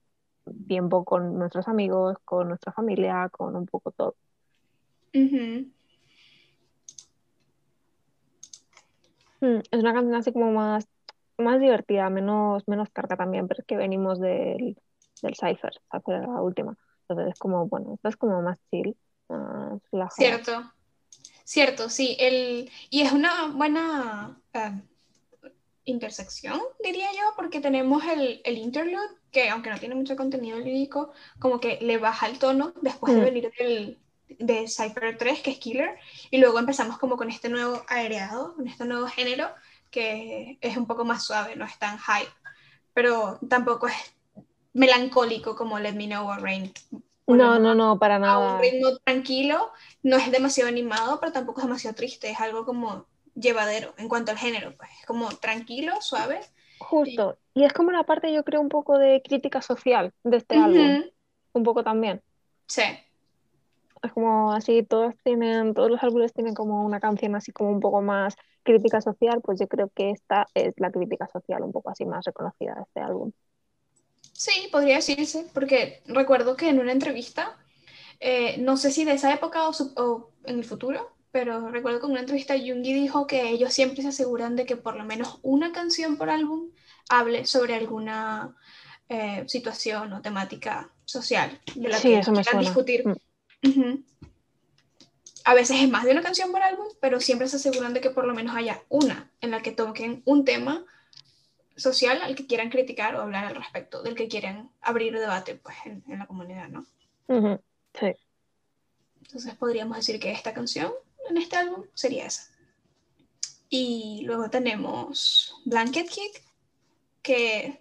Speaker 4: tiempo con nuestros amigos, con nuestra familia, con un poco todo. Es una canción así como más, más divertida, menos, menos carga también, pero es que venimos del, del Cypher, era la última. Entonces es como, bueno, esta es como más chill, más.
Speaker 2: Cierto, cierto, sí. El, y es una buena, eh, intersección, diría yo, porque tenemos el, el interlude, que aunque no tiene mucho contenido lírico, como que le baja el tono después de
Speaker 4: Mm.
Speaker 2: venir del, de Cypher 3, que es Killer, y luego empezamos como con este nuevo aereado, con este nuevo género, que es un poco más suave, no es tan hype, pero tampoco es melancólico como Let Me Know What Rain.
Speaker 4: No, no, no, para
Speaker 2: a
Speaker 4: nada.
Speaker 2: un ritmo tranquilo, no es demasiado animado, pero tampoco es demasiado triste, es algo como llevadero en cuanto al género, pues es como tranquilo, suave.
Speaker 4: Justo. Y es como la parte, yo creo, un poco de crítica social de este álbum. Un poco también.
Speaker 2: Sí,
Speaker 4: Es como así, todos tienen, todos los álbumes tienen como una canción así como un poco más crítica social, pues yo creo que esta es la crítica social un poco así más reconocida de este álbum.
Speaker 2: sí, podría decirse, porque recuerdo que en una entrevista, eh, no sé si de esa época o, su- o en el futuro, pero recuerdo que en una entrevista Jungi dijo que ellos siempre se aseguran de que por lo menos una canción por álbum hable sobre alguna eh, situación o temática social de la
Speaker 4: Sí,
Speaker 2: que
Speaker 4: eso me
Speaker 2: quieran
Speaker 4: suena.
Speaker 2: discutir.
Speaker 4: Mm.
Speaker 2: Ujú. A veces es más de una canción por álbum, pero siempre se aseguran de que por lo menos haya una en la que toquen un tema social al que quieran criticar o hablar al respecto, del que quieran abrir debate pues, en, en la comunidad, ¿no?
Speaker 4: Ujú, Sí.
Speaker 2: Entonces podríamos decir que esta canción en este álbum sería esa. Y luego tenemos Blanket Kick, que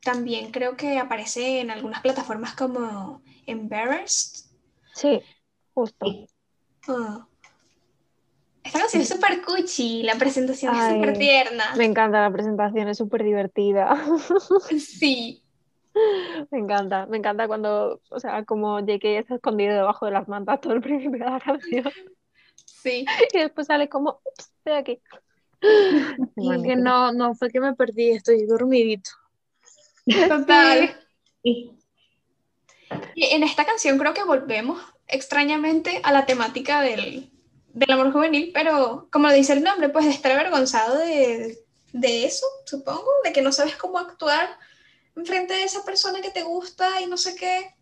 Speaker 2: también creo que aparece en algunas plataformas como Embarrassed.
Speaker 4: Sí, justo.
Speaker 2: Ah. Esta canción es súper cuchi, la presentación es súper tierna.
Speaker 4: Me encanta la presentación, es súper divertida.
Speaker 2: Sí,
Speaker 4: Me encanta, me encanta cuando, o sea, como JK está escondido debajo de las mantas todo el principio de la canción
Speaker 2: sí.
Speaker 4: y después sale como, ups, estoy aquí.
Speaker 5: Y que no, no fue que me perdí, estoy dormidito.
Speaker 2: Total.
Speaker 3: Sí,
Speaker 2: Y en esta canción creo que volvemos extrañamente a la temática del, del amor juvenil, pero como lo dice el nombre, pues de estar avergonzado de, de eso, supongo, de que no sabes cómo actuar enfrente de esa persona que te gusta y no sé qué.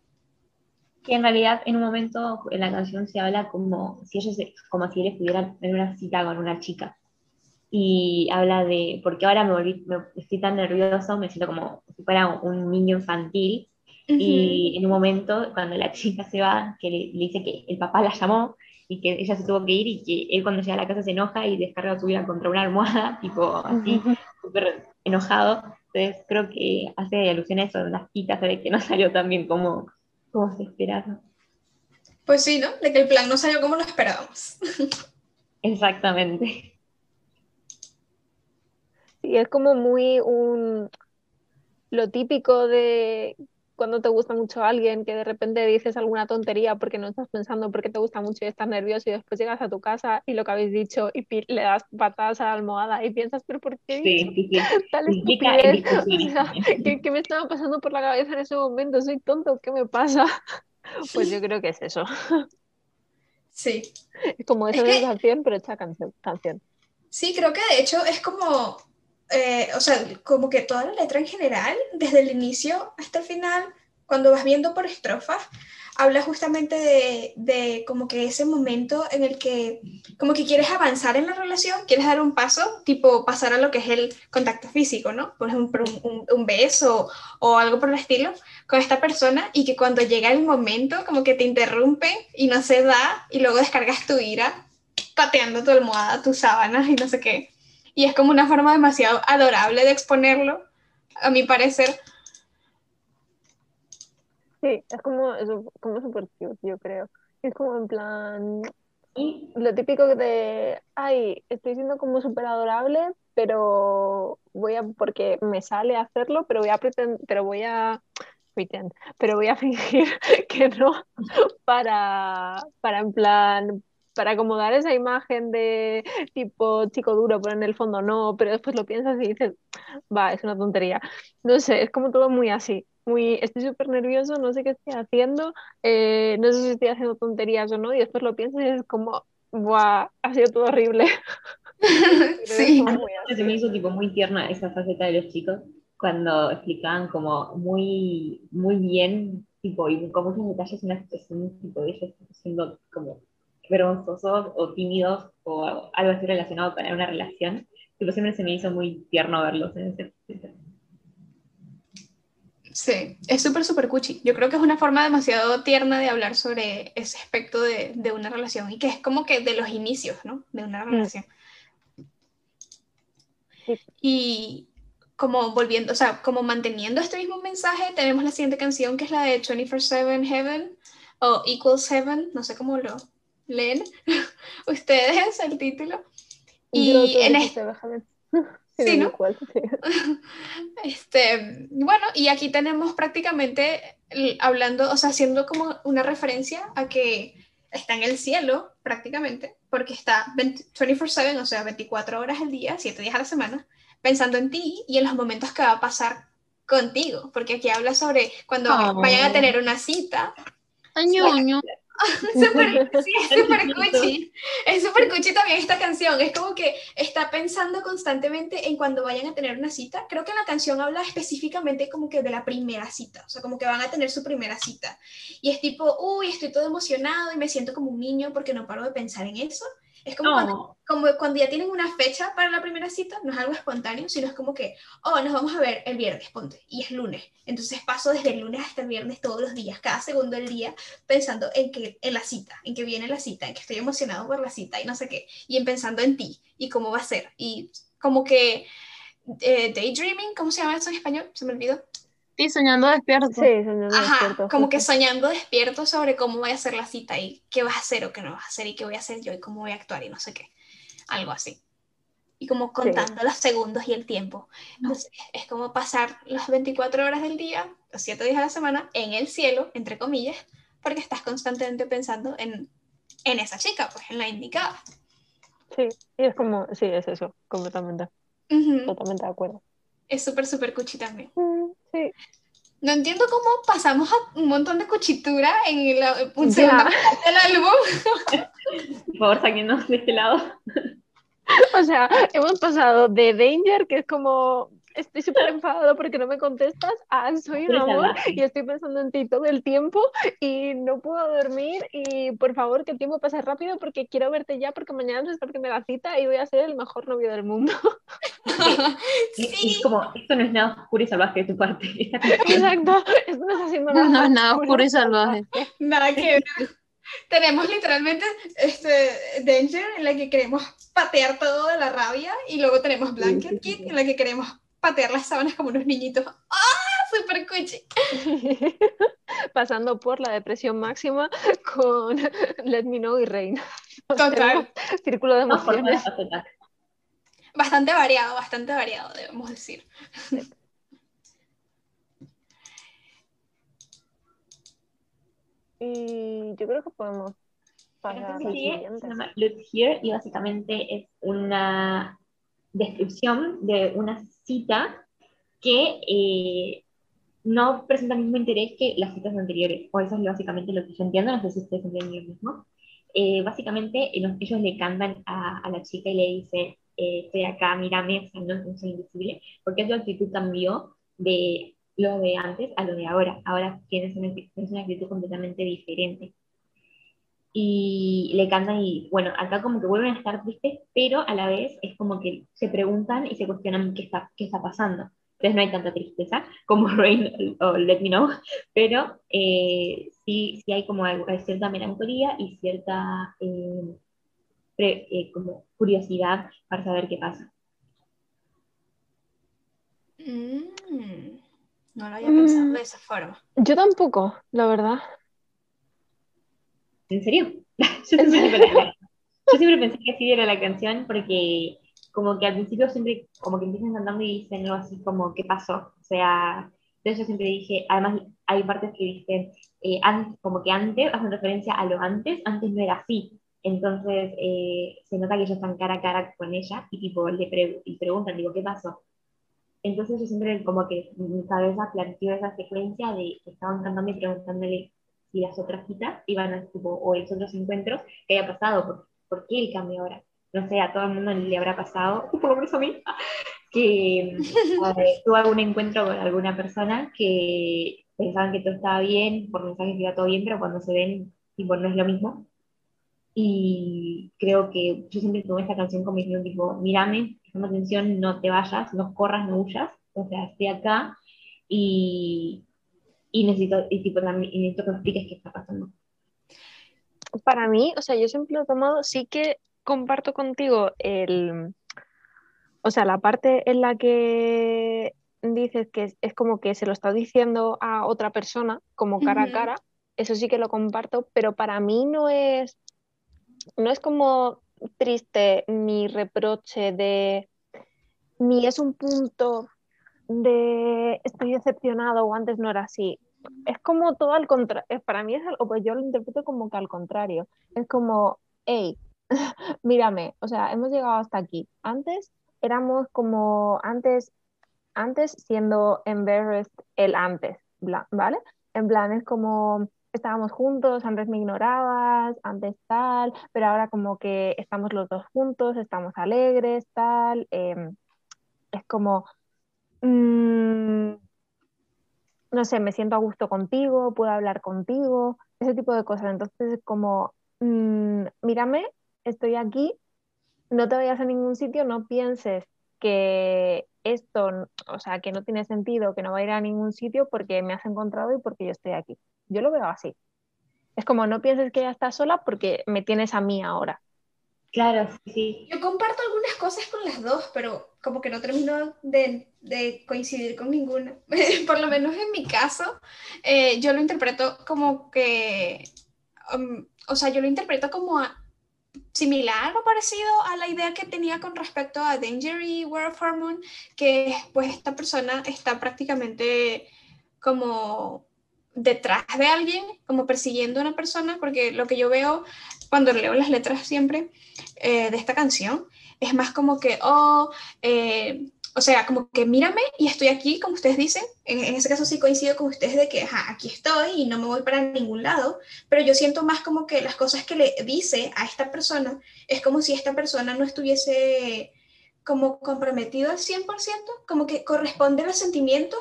Speaker 3: que en realidad en un momento en la canción se habla como si ellos como si ellos estuvieran en una cita con una chica y habla de porque ahora me volví me- estoy tan nervioso me siento como si fuera un niño infantil y en un momento cuando la chica se va que le, le dice que el papá la llamó y que ella se tuvo que ir y que él cuando llega a la casa se enoja y descarga su vida contra una almohada tipo así súper enojado entonces creo que hace alusión a eso las citas de que no salió tan bien como, como se esperaba
Speaker 2: Pues sí, ¿no? De que el plan no salió como lo esperábamos.
Speaker 3: Exactamente.
Speaker 4: Sí, es como muy un lo típico de cuando te gusta mucho alguien, que de repente dices alguna tontería porque no estás pensando porque te gusta mucho y estás nervioso y después llegas a tu casa y lo que habéis dicho y le das patadas a la almohada y piensas, pero ¿por qué
Speaker 3: Sí, sí, sí.
Speaker 4: tal estupidez? O sea. ¿qué, qué me estaba pasando por la cabeza en ese momento? ¿Soy tonto? ¿Qué me pasa? Pues yo creo que es eso.
Speaker 2: Sí.
Speaker 4: Es como esa
Speaker 2: Es que-
Speaker 4: pero canción. canción.
Speaker 2: Sí, creo que de hecho es como, eh, o sea, como que toda la letra en general, desde el inicio hasta el final, cuando vas viendo por estrofas, habla justamente de, de como que ese momento en el que como que quieres avanzar en la relación, quieres dar un paso, tipo pasar a lo que es el contacto físico, ¿no? Por ejemplo, un, un- beso o algo por el estilo con esta persona y que cuando llega el momento como que te interrumpen y no se da y luego descargas tu ira pateando tu almohada, tus sábanas y no sé qué. Y es como una forma demasiado adorable de exponerlo, a mi parecer.
Speaker 4: Sí, es como, es como súper cute, yo creo. Es como en plan, lo típico de, ay, estoy siendo como súper adorable, pero voy a, porque me sale hacerlo, pero voy a pretender, pero voy a, pretend, pero voy a fingir que no, para, para en plan, para acomodar esa imagen de tipo chico duro, pero en el fondo no, pero después lo piensas y dices, va, es una tontería. No sé, es como todo muy así. Muy, estoy súper nervioso, no sé qué estoy haciendo, eh, no sé si estoy haciendo tonterías o no, y después lo piensas y es como, ¡buah! Ha sido todo horrible.
Speaker 2: Sí.
Speaker 3: se me hizo tipo muy tierna esa faceta de los chicos cuando explicaban como muy, muy bien, tipo, y con muchos detalles una situación tipo de ellos siendo como vergonzosos o tímidos o algo así relacionado con una relación. Tipo, siempre se me hizo muy tierno verlos en ese.
Speaker 2: Sí, es súper, súper cuchi. Yo creo que es una forma demasiado tierna de hablar sobre ese aspecto de, de una relación y que es como que de los inicios, ¿no? De una relación.
Speaker 4: Sí.
Speaker 2: Y como volviendo, o sea, como manteniendo este mismo mensaje, tenemos la siguiente canción que es la de 24-7 Heaven o Equals Heaven, no sé cómo lo leen ustedes el título. Y en este, Sí, ¿no?
Speaker 4: Cuál, sí.
Speaker 2: Este, bueno, y aquí tenemos prácticamente hablando, o sea, haciendo como una referencia a que está en el cielo prácticamente, porque está 20 24/7, o sea, 24 horas al día, 7 días a la semana, pensando en ti y en los momentos que va a pasar contigo, porque aquí habla sobre cuando
Speaker 5: Oh.
Speaker 2: vayan a tener una cita.
Speaker 5: Ay, ñoño.
Speaker 2: Súper- sí, es súper cuchi. Es súper cuchi también esta canción. Es como que está pensando constantemente en cuando vayan a tener una cita. Creo que la canción habla específicamente como que de la primera cita. O sea, como que van a tener su primera cita. Y es tipo, uy, estoy todo emocionado y me siento como un niño porque no paro de pensar en eso. Es como, cuando, como cuando ya tienen una fecha para la primera cita, no es algo espontáneo, sino es como que, oh, nos vamos a ver el viernes, ponte, y es lunes. Entonces paso desde el lunes hasta el viernes todos los días, cada segundo del día, pensando en que en la cita, en que viene la cita, en que estoy emocionado por la cita y no sé qué, y en pensando en ti y cómo va a ser. Y como que eh, daydreaming, ¿cómo se llama eso en español? Se me olvidó.
Speaker 5: Sí, soñando despierto.
Speaker 4: Sí, soñando
Speaker 2: Ajá,
Speaker 4: despierto,
Speaker 2: como que soñando despierto sobre cómo voy a hacer la cita y qué vas a hacer o qué no vas a hacer y qué voy a hacer yo y cómo voy a actuar y no sé qué. Algo así. Y como contando los segundos y el tiempo. Entonces, es como pasar las 24 horas del día, los 7 días a la semana, en el cielo, entre comillas, porque estás constantemente pensando en, en esa chica, pues en la indicada.
Speaker 4: Sí, y es como, sí, es eso, completamente,
Speaker 2: Ujú.
Speaker 4: totalmente de acuerdo.
Speaker 2: Es súper, súper cuchi también.
Speaker 4: Mm, Sí,
Speaker 2: No entiendo cómo pasamos a un montón de cuchitura en la un
Speaker 4: Ya.
Speaker 2: segunda parte del álbum.
Speaker 3: por favor, sáquenos de este lado.
Speaker 4: o sea, hemos pasado de Danger, que es como, estoy súper enfadado porque no me contestas, a soy un amor y estoy pensando en ti todo el tiempo y no puedo dormir y por favor que el tiempo pase rápido porque quiero verte ya porque mañana es nuestra primera cita y voy a ser el mejor novio del mundo.
Speaker 2: Sí,
Speaker 3: y Es como, esto no es nada oscuro y salvaje de tu parte.
Speaker 4: Exacto, esto no está haciendo nada.
Speaker 5: no es nada oscuro y salvaje.
Speaker 2: nada que ver. Tenemos literalmente este Danger en la que queremos patear todo de la rabia y luego tenemos Blanket
Speaker 3: sí, sí,
Speaker 2: Kid en la que queremos patear las sábanas como unos niñitos. ¡Ah! Súper cuchi.
Speaker 4: Pasando por la depresión máxima con Let Me Know y Reina.
Speaker 2: Total.
Speaker 4: Círculo de emociones.
Speaker 2: Bastante variado, bastante variado, debemos decir.
Speaker 4: Y yo creo que podemos pasar siguiente.
Speaker 3: se llama Look Here y básicamente es una descripción de una cita que eh, no presenta el mismo interés que las citas anteriores, o eso es básicamente lo que yo entiendo, no sé si ustedes entienden lo mismo. Eh, básicamente eh, los- ellos le cantan a, la chica y le dicen, eh, estoy acá, mírame, o sea, no, no soy invisible, porque su actitud cambió de lo de antes a lo de ahora. Ahora tienes una, tienes una actitud completamente diferente y le cantan y bueno, acá como que vuelven a estar tristes, pero a la vez es como que se preguntan y se cuestionan qué está, qué está pasando. Entonces no hay tanta tristeza como Rain o Let Me Know, pero eh, sí, sí hay como algo- hay cierta melancolía y cierta eh, pre- eh, como curiosidad para saber qué pasa.
Speaker 2: Mm, no lo había pensado
Speaker 4: Mm.
Speaker 2: de esa forma.
Speaker 4: Yo tampoco, la verdad.
Speaker 3: ¿En serio? Yo siempre, pensé yo siempre pensé que así era la canción porque como que al principio siempre como que empiezan cantando y dicen algo así como ¿qué pasó? O sea, entonces yo siempre dije, además hay partes que dicen eh, an- como que antes, hacen referencia a lo antes, antes no era así. Entonces eh, se nota que ellos están cara a cara con ella y tipo le pre- y preguntan, digo, ¿qué pasó? Entonces yo siempre como que mi cabeza planteó esa secuencia de que estaban cantando y preguntándole si las otras citas iban a, tipo, o los otros encuentros, qué había pasado, por, por qué el cambio ahora. No sé, a todo el mundo le habrá pasado, por lo menos a mí, que tuvo algún encuentro con alguna persona que pensaban que todo estaba bien, por mensajes que iba todo bien, pero cuando se ven, tipo, no es lo mismo. Y creo que yo siempre tuve esta canción como diciendo, tipo, mírame, prestando atención, no te vayas, no corras, no huyas, o sea, estoy acá y, y necesito, y tipo, también, y necesito que me expliques qué está pasando.
Speaker 4: Para mí, o sea, yo siempre lo he tomado, sí que comparto contigo el, o sea, la parte en la que dices que es, es como que se lo está diciendo a otra persona, como cara a cara, eso sí que lo comparto, pero para mí no es, no es como triste ni reproche de, ni es un punto de estoy decepcionado o antes no era así. Es como todo al contrario, para mí es algo, pues yo lo interpreto como que al contrario, es como, hey, mírame, o sea, hemos llegado hasta aquí. Antes éramos como, antes, antes siendo embarrassed el antes, ¿vale? En plan, es como, estábamos juntos, antes me ignorabas, antes tal, pero ahora como que estamos los dos juntos, estamos alegres, tal. em, es como, mm, no sé, me siento a gusto contigo, puedo hablar contigo, ese tipo de cosas. Entonces es como, mm, mírame, estoy aquí, no te vayas a ningún sitio, no pienses que esto, o sea, que no tiene sentido, que no va a ir a ningún sitio porque me has encontrado y porque yo estoy aquí. Yo lo veo así. Es como, no pienses que ya estás sola porque me tienes a mí ahora.
Speaker 3: Claro, sí.
Speaker 2: Yo comparto algunas cosas con las dos, pero como que no termino de, coincidir con ninguna. Por lo menos en mi caso, eh, yo lo interpreto como que, um, o sea, yo lo interpreto como similar o parecido a la idea que tenía con respecto a Danger y of Hormone, que pues esta persona está prácticamente como detrás de alguien, como persiguiendo a una persona, porque lo que yo veo cuando leo las letras siempre eh, de esta canción es más como que, oh, eh, o sea, como que mírame y estoy aquí, como ustedes dicen. En, en ese caso sí coincido con ustedes de que, aquí estoy y no me voy para ningún lado, pero yo siento más como que las cosas que le dice a esta persona es como si esta persona no estuviese como comprometido al 100%, como que corresponde los sentimientos,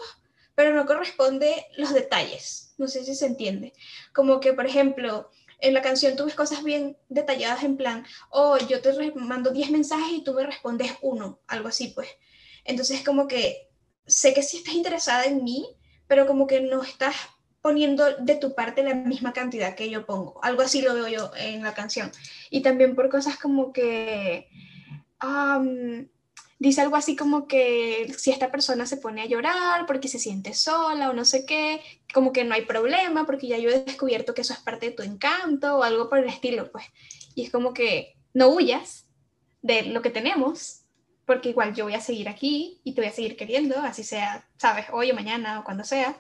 Speaker 2: pero no corresponde los detalles. No sé si se entiende. Como que, por ejemplo, en la canción tú ves cosas bien detalladas en plan, oh, yo te mando 10 mensajes y tú me respondes uno, algo así pues. Entonces como que sé que sí estás interesada en mí, pero como que no estás poniendo de tu parte la misma cantidad que yo pongo. Algo así lo veo yo en la canción. Y también por cosas como que... dice algo así como que si esta persona se pone a llorar porque se siente sola o no sé qué, como que no hay problema porque ya yo he descubierto que eso es parte de tu encanto o algo por el estilo, pues. Y es como que no huyas de lo que tenemos, porque igual yo voy a seguir aquí y te voy a seguir queriendo, así sea, sabes, hoy o mañana o cuando sea.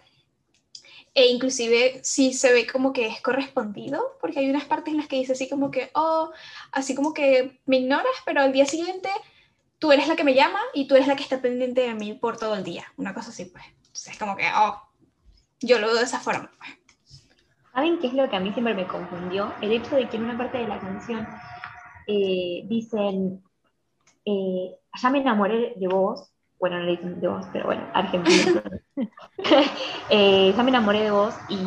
Speaker 2: E inclusive si se ve como que es correspondido, porque hay unas partes en las que dice así como que, oh, así como que me ignoras, pero al día siguiente tú eres la que me llama y tú eres la que está pendiente de mí por todo el día. Una cosa así, pues. Entonces, como que, oh, yo lo veo de esa forma. Pues.
Speaker 3: ¿Saben qué es lo que a mí siempre me confundió? El hecho de que en una parte de la canción eh, dicen, eh, ya me enamoré de vos, bueno, no le dicen de vos, pero bueno, argentino. Eh, ya me enamoré de vos y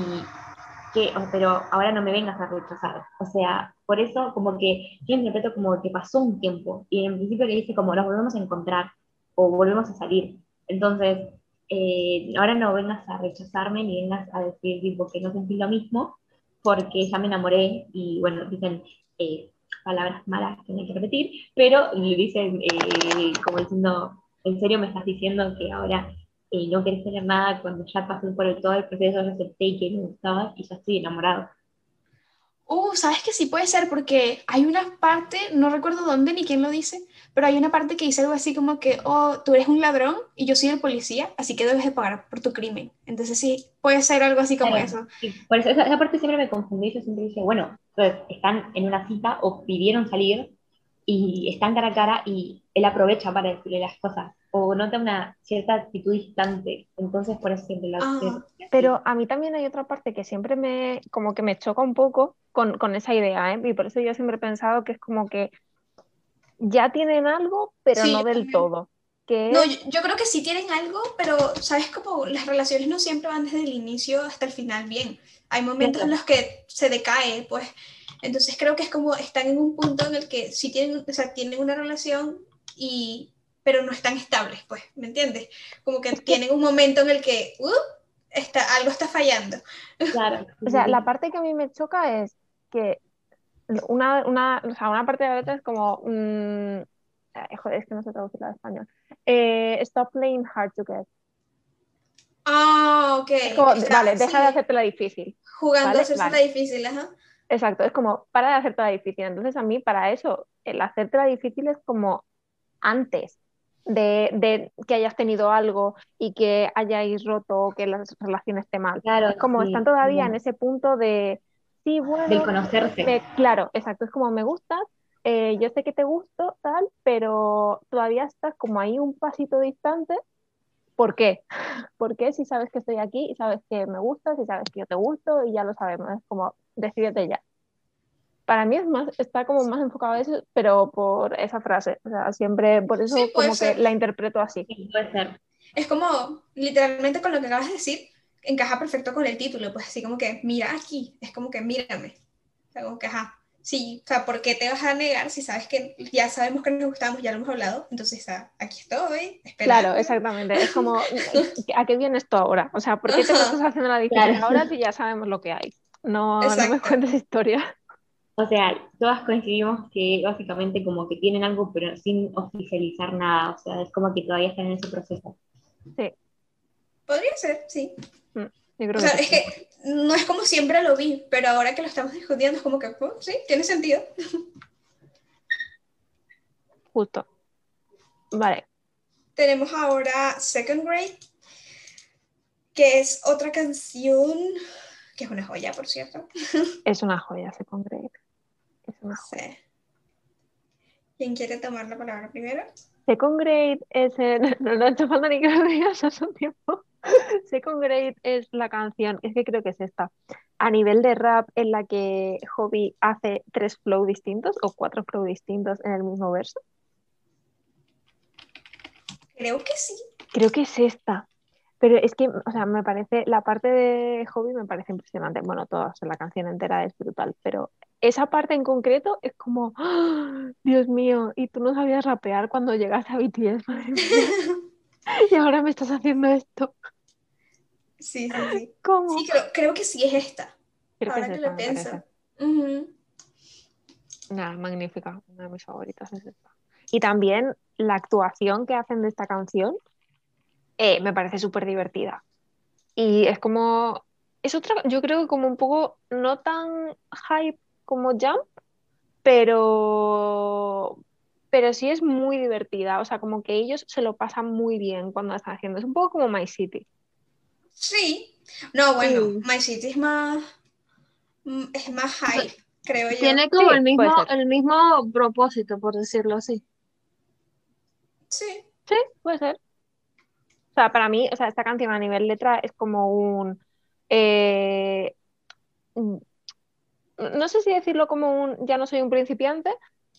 Speaker 3: que, pero ahora no me vengas a rechazar. O sea, por eso como que yo interpreto como que pasó un tiempo y en principio le dice como nos volvemos a encontrar o volvemos a salir. Entonces, eh, ahora no vengas a rechazarme ni vengas a decir tipo, que no sentí lo mismo porque ya me enamoré y bueno, dicen eh, palabras malas que no hay que repetir, pero le dicen eh, como diciendo, en serio me estás diciendo que ahora eh, no querés tener nada cuando ya pasé por el, todo el proceso, ya acepté que me gustaba y ya estoy enamorado.
Speaker 2: Uh, ¿sabes que sí puede ser? Porque hay una parte, no recuerdo dónde ni quién lo dice, pero hay una parte que dice algo así como que, oh, tú eres un ladrón y yo soy el policía, así que debes de pagar por tu crimen. Entonces sí, puede ser algo así como
Speaker 3: Claro.
Speaker 2: eso.
Speaker 3: Sí, por eso esa, esa parte siempre me confundí, yo siempre dije, bueno, están en una cita o pidieron salir y están cara a cara y él aprovecha para decirle las cosas o nota una cierta actitud distante, entonces por eso siempre la
Speaker 2: Ah,
Speaker 4: Pero a mí también hay otra parte que siempre me, como que me choca un poco con, con esa idea, ¿eh? Y por eso yo siempre he pensado que es como que ya tienen algo, pero
Speaker 2: Sí,
Speaker 4: no del
Speaker 2: también.
Speaker 4: todo. Que
Speaker 2: No, yo, yo creo que sí tienen algo, pero sabes como las relaciones no siempre van desde el inicio hasta el final bien. Hay momentos en los que se decae, pues. Entonces creo que es como están en un punto en el que sí tienen, o sea, tienen una relación y pero no están estables, pues, ¿me entiendes? Como que tienen un momento en el que uh, está, algo está fallando.
Speaker 3: Claro.
Speaker 4: O sea, la parte que a mí me choca es que una, una, o sea, una parte de la letra es como. mm, eh, joder, es que no sé traducirla al español. Eh, stop playing hard to get.
Speaker 2: Ah, ok.
Speaker 4: Es como,
Speaker 2: Está-
Speaker 4: vale, deja de
Speaker 2: sí,
Speaker 4: hacértela difícil.
Speaker 2: Jugando
Speaker 4: vale,
Speaker 2: a hacerse
Speaker 4: vale.
Speaker 2: la difícil, ajá.
Speaker 4: Exacto, es como para de hacértela difícil. Entonces, a mí, para eso, el hacértela difícil es como antes de, de que hayas tenido algo y que hayáis roto o que la relación esté mal.
Speaker 3: Claro,
Speaker 4: Es como
Speaker 3: sí,
Speaker 4: están todavía en ese punto de, sí, bueno,
Speaker 3: Del conocerse.
Speaker 4: me- claro, exacto, es como me gustas, eh, yo sé que te gusto, tal, pero todavía estás como ahí un pasito distante. ¿Por qué? ¿Por qué si sabes que estoy aquí y sabes que me gustas y sabes que yo te gusto y ya lo sabemos? Es como, decídete ya. Para mí es más, está como más enfocado a eso, pero por esa frase. O sea, siempre, por eso
Speaker 2: Sí,
Speaker 4: como que
Speaker 2: ser.
Speaker 4: la interpreto así.
Speaker 3: Sí, puede ser.
Speaker 2: Es como, literalmente con lo que acabas de decir, encaja perfecto con el título, pues así como que, mira aquí, es como que mírame. O sea, como que, ajá, sí, o sea, ¿por qué te vas a negar si sabes que ya sabemos que nos gustamos, ya lo hemos hablado? Entonces, ah, aquí estoy, esperando.
Speaker 4: Claro, exactamente. Es como, ¿a qué viene esto ahora? O sea, ¿por qué te estás haciendo la difícil
Speaker 3: Claro.
Speaker 4: ahora si ya sabemos lo que hay? No, no me cuentes historia.
Speaker 3: O sea, todas coincidimos que básicamente como que tienen algo pero sin oficializar nada. O sea, es como que todavía están en ese proceso.
Speaker 2: Podría ser, sí.
Speaker 4: Yo creo
Speaker 2: O sea,
Speaker 4: que
Speaker 2: es
Speaker 4: sí.
Speaker 2: que no es como siempre lo vi, pero ahora que lo estamos discutiendo es como que, oh, sí, tiene sentido.
Speaker 4: Justo. Vale.
Speaker 2: Tenemos ahora Second Grade, que es otra canción, que es una joya, por cierto.
Speaker 4: Es una joya, Second Grade. Joya.
Speaker 2: Sí. ¿Quién quiere tomar la palabra primero?
Speaker 4: Second Grade es el... No, no ha hecho falta ni que lo digas hace un tiempo. Second Grade es la canción, es que creo que es esta, a nivel de rap en la que Hobby hace tres flow distintos o cuatro flow distintos en el mismo verso.
Speaker 2: Creo que sí.
Speaker 4: Creo que es esta. Pero es que, o sea, me parece, la parte de Hobby me parece impresionante. Bueno, toda o sea, la canción entera es brutal, pero esa parte en concreto es como, ¡Ah! Dios mío, y tú no sabías rapear cuando llegaste a BTS, madre mía. Y ahora me estás haciendo esto.
Speaker 2: Sí, sí, sí.
Speaker 4: ¿Cómo?
Speaker 2: Sí, creo, creo que sí es esta.
Speaker 4: Creo que
Speaker 2: ahora
Speaker 4: es
Speaker 2: que
Speaker 4: esta,
Speaker 2: lo pienso. Ujú.
Speaker 4: Nada, magnífica, una de mis favoritas es esta. Y también la actuación que hacen de esta canción eh, me parece súper divertida. Y es como, es otra, yo creo que como un poco, no tan hype como Jump, pero, pero sí es muy divertida. O sea, como que ellos se lo pasan muy bien cuando están haciendo. Es un poco como My City.
Speaker 2: Sí. No, bueno,
Speaker 5: Sí.
Speaker 2: My City es más, es más high, creo yo.
Speaker 5: Tiene como
Speaker 4: Sí,
Speaker 5: el mismo, el mismo propósito, por decirlo así.
Speaker 2: Sí.
Speaker 4: Sí, puede ser. O sea, para mí, o sea, esta canción a nivel letra es como un. eh, no sé si decirlo como un. Ya no soy un principiante,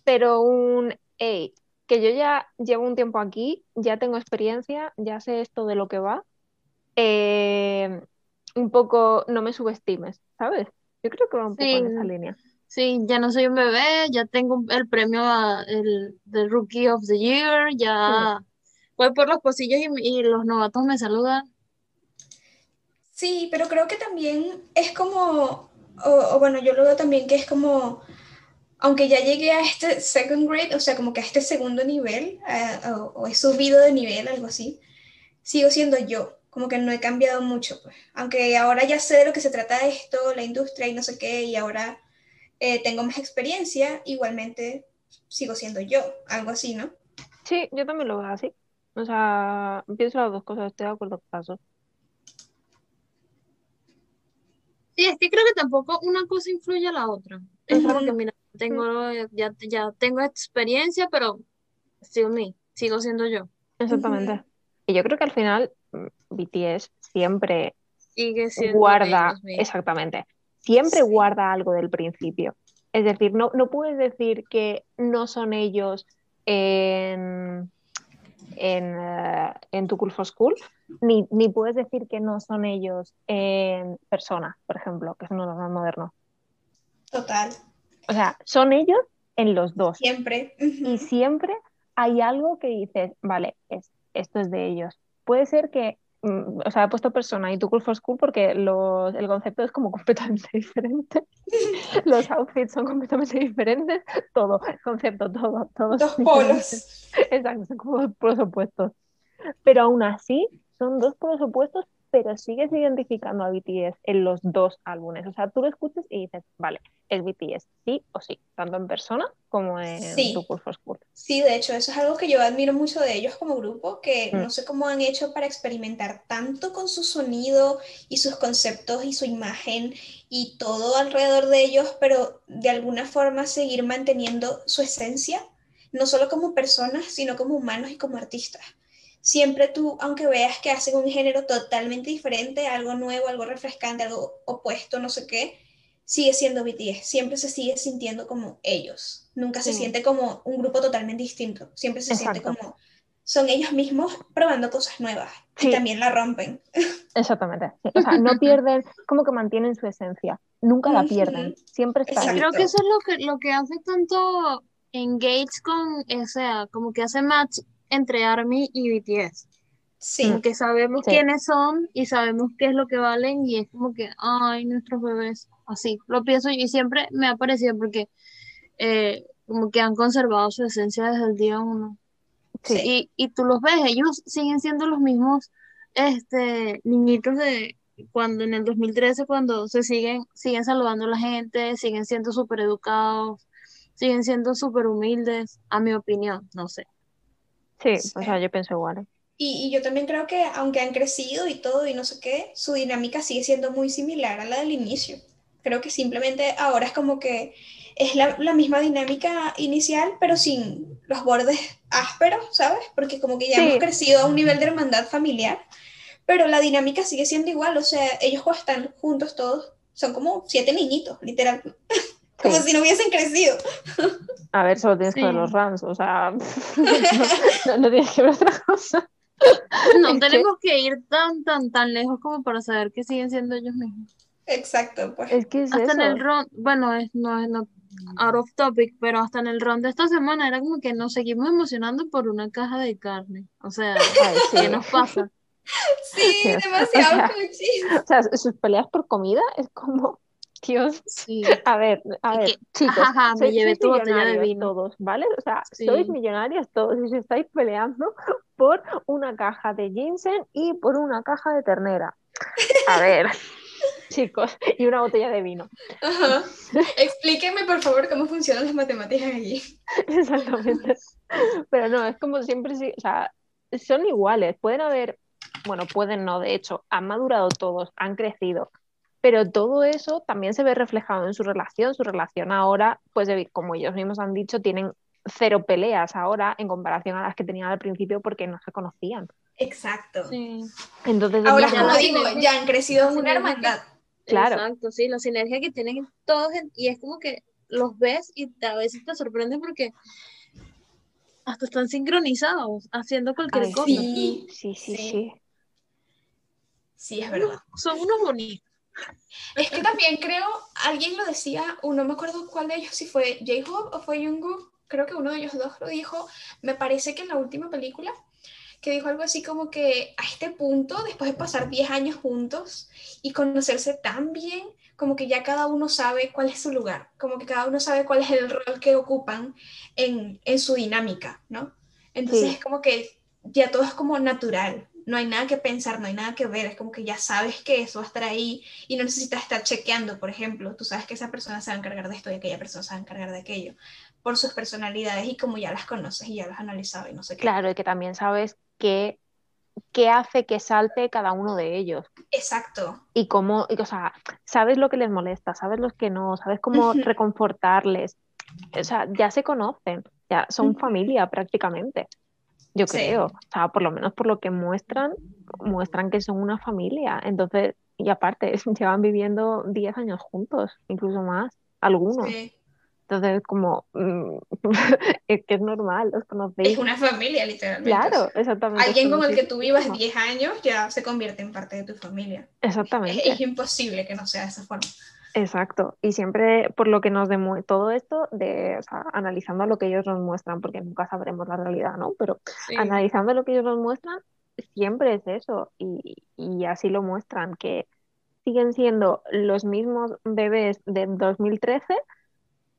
Speaker 4: pero un. Hey, que yo ya llevo un tiempo aquí, ya tengo experiencia, ya sé esto de lo que va. eh, un poco, no me subestimes, ¿sabes? Yo creo que va un poco en esa línea.
Speaker 5: Sí, ya no soy un bebé, ya tengo el premio a- el, de Rookie of the Year, ya voy por los pasillos y, y los novatos me saludan.
Speaker 2: Sí, pero creo que también es como, o, o bueno, yo lo veo también que es como, aunque ya llegué a este second grade, o sea, como que a este segundo nivel, eh, o, o he subido de nivel, algo así, sigo siendo yo, como que no he cambiado mucho, pues. Aunque ahora ya sé de lo que se trata esto, la industria y no sé qué, y ahora eh, tengo más experiencia, igualmente sigo siendo yo, algo así, ¿no?
Speaker 4: Sí, yo también lo veo así. O sea, pienso las dos cosas, estoy de acuerdo con dos.
Speaker 5: Sí, es que creo que tampoco una cosa influye a la otra. Es como que, mira, tengo, ya, ya tengo experiencia, pero still me, sigo siendo yo.
Speaker 4: Exactamente. Y yo creo que al final mm, BTS siempre
Speaker 5: Sigue siendo
Speaker 4: guarda, exactamente, siempre
Speaker 2: Sí.
Speaker 4: guarda algo del principio. Es decir, no, no puedes decir que no son ellos en, en, eh, en Tu Cool for School, ni, ni puedes decir que no son ellos en Persona, por ejemplo, que es uno de los más modernos.
Speaker 2: Total,
Speaker 4: O sea, son ellos en los dos.
Speaker 2: siempre.
Speaker 4: Y siempre hay algo que dices, vale, es, esto es de ellos. Puede ser que, o sea, he puesto persona y tu cool for school porque los, el concepto es como completamente diferente. los outfits son completamente diferentes, todo, el concepto, todo, todo.
Speaker 2: Dos polos.
Speaker 4: Exacto, son como dos polos opuestos. Pero aún así, son dos polos opuestos, pero sigues identificando a BTS en los dos álbumes. O sea, tú lo escuchas y dices, vale, es BTS, sí o sí, tanto en persona como en
Speaker 2: Sí.
Speaker 4: tu for School.
Speaker 2: Sí, de hecho, eso es algo que yo admiro mucho de ellos como grupo, que
Speaker 4: Mm.
Speaker 2: no sé cómo han hecho para experimentar tanto con su sonido y sus conceptos y su imagen y todo alrededor de ellos, pero de alguna forma seguir manteniendo su esencia, no solo como personas, sino como humanos y como artistas. Siempre tú, aunque veas que hacen un género totalmente diferente, algo nuevo, algo refrescante, algo opuesto, no sé qué, sigue siendo BTS, siempre se sigue sintiendo como ellos, nunca se siente como un grupo totalmente distinto, siempre se siente como son ellos mismos probando cosas nuevas
Speaker 4: Sí.
Speaker 2: y también la rompen.
Speaker 4: Exactamente. sí. O sea, no pierden, como que mantienen su esencia. Nunca la pierden. Siempre está ahí.
Speaker 5: Creo que eso es lo que, lo que hace tanto engage con, o sea, como que hace match entre ARMY y BTS.
Speaker 2: Sí,
Speaker 5: Como que sabemos
Speaker 4: Sí.
Speaker 5: quiénes son y sabemos qué es lo que valen y es como que, ay, nuestros bebés. Así, lo pienso y siempre me ha parecido porque eh, como que han conservado su esencia desde el día uno.
Speaker 2: sí.
Speaker 5: Y, y tú los ves, ellos siguen siendo los mismos este, niñitos de cuando en el 2013, cuando se siguen, siguen saludando a la gente, siguen siendo súper educados, siguen siendo súper humildes, a mi opinión, no sé.
Speaker 4: Sí,
Speaker 2: Sí.
Speaker 4: o sea, yo pienso igual.
Speaker 2: Y, y yo también creo que aunque han crecido y todo y no sé qué, su dinámica sigue siendo muy similar a la del inicio. Creo que simplemente ahora es como que es la, la misma dinámica inicial, pero sin los bordes ásperos, ¿sabes? Porque como que ya
Speaker 4: Sí.
Speaker 2: hemos crecido a un nivel de hermandad familiar, pero la dinámica sigue siendo igual, o sea, ellos están juntos todos, son como siete niñitos, literal, como
Speaker 4: Sí.
Speaker 2: si no hubiesen crecido.
Speaker 4: A ver, solo tienes que ver los runs, o sea, no, no tienes que ver otra cosa.
Speaker 5: No
Speaker 4: Es
Speaker 5: tenemos que ir tan, tan, tan lejos como para saber que siguen siendo ellos mismos.
Speaker 2: Exacto, pues.
Speaker 4: Es que es
Speaker 5: Hasta en el ron, bueno, es, no es no, out of topic, pero hasta en el ron de esta semana era como que nos seguimos emocionando por una caja de carne. O sea,
Speaker 4: Ay, sí.
Speaker 5: ¿qué nos pasa?
Speaker 2: Sí, demasiado
Speaker 4: O sea. O sea, sus peleas por comida es como, Dios.
Speaker 5: Sí.
Speaker 4: A ver, a ver,
Speaker 5: que,
Speaker 4: chicos,
Speaker 5: ajaja, me
Speaker 4: sois-
Speaker 5: llevé
Speaker 4: sois
Speaker 5: tu botella de
Speaker 4: millonarios
Speaker 5: vino.
Speaker 4: todos, ¿vale? O sea,
Speaker 5: Sí.
Speaker 4: sois millonarios todos y os estáis peleando por una caja de ginseng y por una caja de ternera. A ver, chicos, y una botella de vino.
Speaker 2: Ajá. Explíqueme, por favor, cómo funcionan las matemáticas allí.
Speaker 4: Exactamente. Pero no, es como siempre, sí, o sea, son iguales. Pueden haber, bueno, pueden no, de hecho, han madurado todos, han crecido. Pero todo eso también se ve reflejado en su relación. Su relación ahora, pues como ellos mismos han dicho, tienen cero peleas ahora en comparación a las que tenían al principio porque no se conocían.
Speaker 2: Exacto.
Speaker 5: Sí.
Speaker 4: Entonces, es
Speaker 2: Ahora,
Speaker 4: más-
Speaker 2: digo, ya han crecido en una hermandad.
Speaker 4: Claro.
Speaker 5: Exacto, sí, la sinergia que tienen todos en- y es como que los ves y a veces te sorprende porque hasta están sincronizados haciendo cualquier
Speaker 4: Ay,
Speaker 5: cosa.
Speaker 2: Sí,
Speaker 4: sí, sí,
Speaker 2: sí.
Speaker 4: sí.
Speaker 2: Sí, es verdad.
Speaker 5: Son unos bonitos.
Speaker 2: Es que también creo, alguien lo decía, no me acuerdo cuál de ellos, si fue J-Hope o fue Jungkook, creo que uno de ellos dos lo dijo, me parece que en la última película, que dijo algo así como que a este punto, después de pasar 10 años juntos y conocerse tan bien, como que ya cada uno sabe cuál es su lugar, como que cada uno sabe cuál es el rol que ocupan en, en su dinámica, ¿no? Entonces
Speaker 4: Sí.
Speaker 2: es como que ya todo es como natural, no hay nada que pensar, no hay nada que ver, es como que ya sabes que eso va a estar ahí y no necesitas estar chequeando, por ejemplo, tú sabes que esa persona se va a encargar de esto y aquella persona se va a encargar de aquello, por sus personalidades y como ya las conoces y ya las has analizado y no sé qué.
Speaker 4: Claro, y que también sabes qué, qué hace que salte cada uno de ellos.
Speaker 2: Exacto,
Speaker 4: y cómo, y, o sea, sabes lo que les molesta, sabes los que no, sabes cómo reconfortarles. O sea, ya se conocen, ya son familia prácticamente. Yo
Speaker 2: Sí.
Speaker 4: creo, o sea, por lo menos por lo que muestran, muestran que son una familia. Entonces, y aparte, llevan viviendo 10 años juntos, incluso más, algunos.
Speaker 2: sí.
Speaker 4: Entonces, como, mm, es que es normal, los
Speaker 2: es
Speaker 4: conocéis.
Speaker 2: una familia literalmente.
Speaker 4: Claro, exactamente.
Speaker 2: Alguien con el que tú vivas
Speaker 4: muchísimo.
Speaker 2: 10 años ya se convierte en parte de tu familia. Es,
Speaker 4: Exactamente.
Speaker 2: es imposible que no sea de esa forma.
Speaker 4: Exacto, y siempre por lo que nos demuestra todo esto, de, o sea, analizando lo que ellos nos muestran, porque nunca sabremos la realidad, ¿no? Pero
Speaker 5: Sí.
Speaker 4: analizando lo que ellos nos muestran, siempre es eso, y, y así lo muestran, que siguen siendo los mismos bebés de 2013,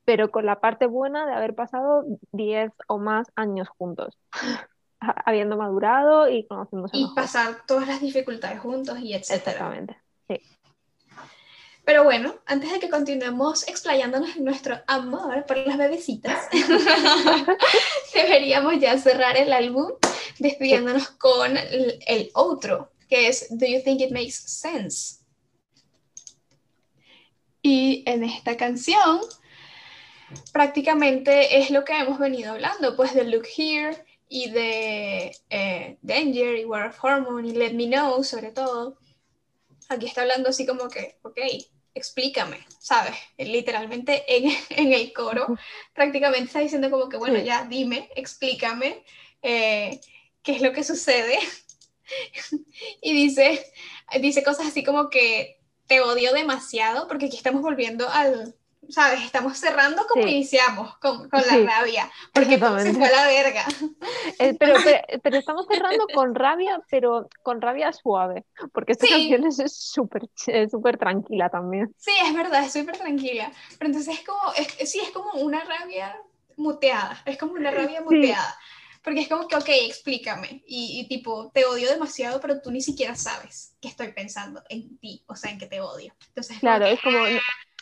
Speaker 4: pero con la parte buena de haber pasado 10 o más años juntos, habiendo madurado y conociéndose
Speaker 2: Y
Speaker 4: mejor.
Speaker 2: pasar todas las dificultades juntos y etcétera.
Speaker 4: Exactamente.
Speaker 2: Pero bueno, antes de que continuemos explayándonos en nuestro amor por las bebecitas, deberíamos ya cerrar el álbum despidiéndonos con el, el otro, que es Do You Think It Makes Sense? Y en esta canción prácticamente es lo que hemos venido hablando, pues de Look Here y de eh, Danger y War of Hormone y Let Me Know sobre todo. Aquí está hablando así como que, ok, explícame, ¿sabes? Literalmente en, en el coro prácticamente está diciendo como que, bueno, ya dime, explícame eh, qué es lo que sucede. y dice, dice cosas así como que te odio demasiado, porque aquí estamos volviendo al, ¿sabes? Estamos cerrando como
Speaker 4: Sí.
Speaker 2: iniciamos, con, con la
Speaker 4: Sí,
Speaker 2: rabia, porque se fue a la verga.
Speaker 4: Eh, pero, pero, pero estamos cerrando con rabia, pero con rabia suave, porque esta
Speaker 2: Sí.
Speaker 4: canción es súper súper tranquila también.
Speaker 2: Sí, es verdad, es súper tranquila. Pero entonces es como, es, sí, es como una rabia muteada, es como una rabia muteada. Porque es como que, ok, explícame. Y, y tipo, te odio demasiado, pero tú ni siquiera sabes que estoy pensando en ti, o sea, en que te odio. Entonces,
Speaker 4: Claro, es como,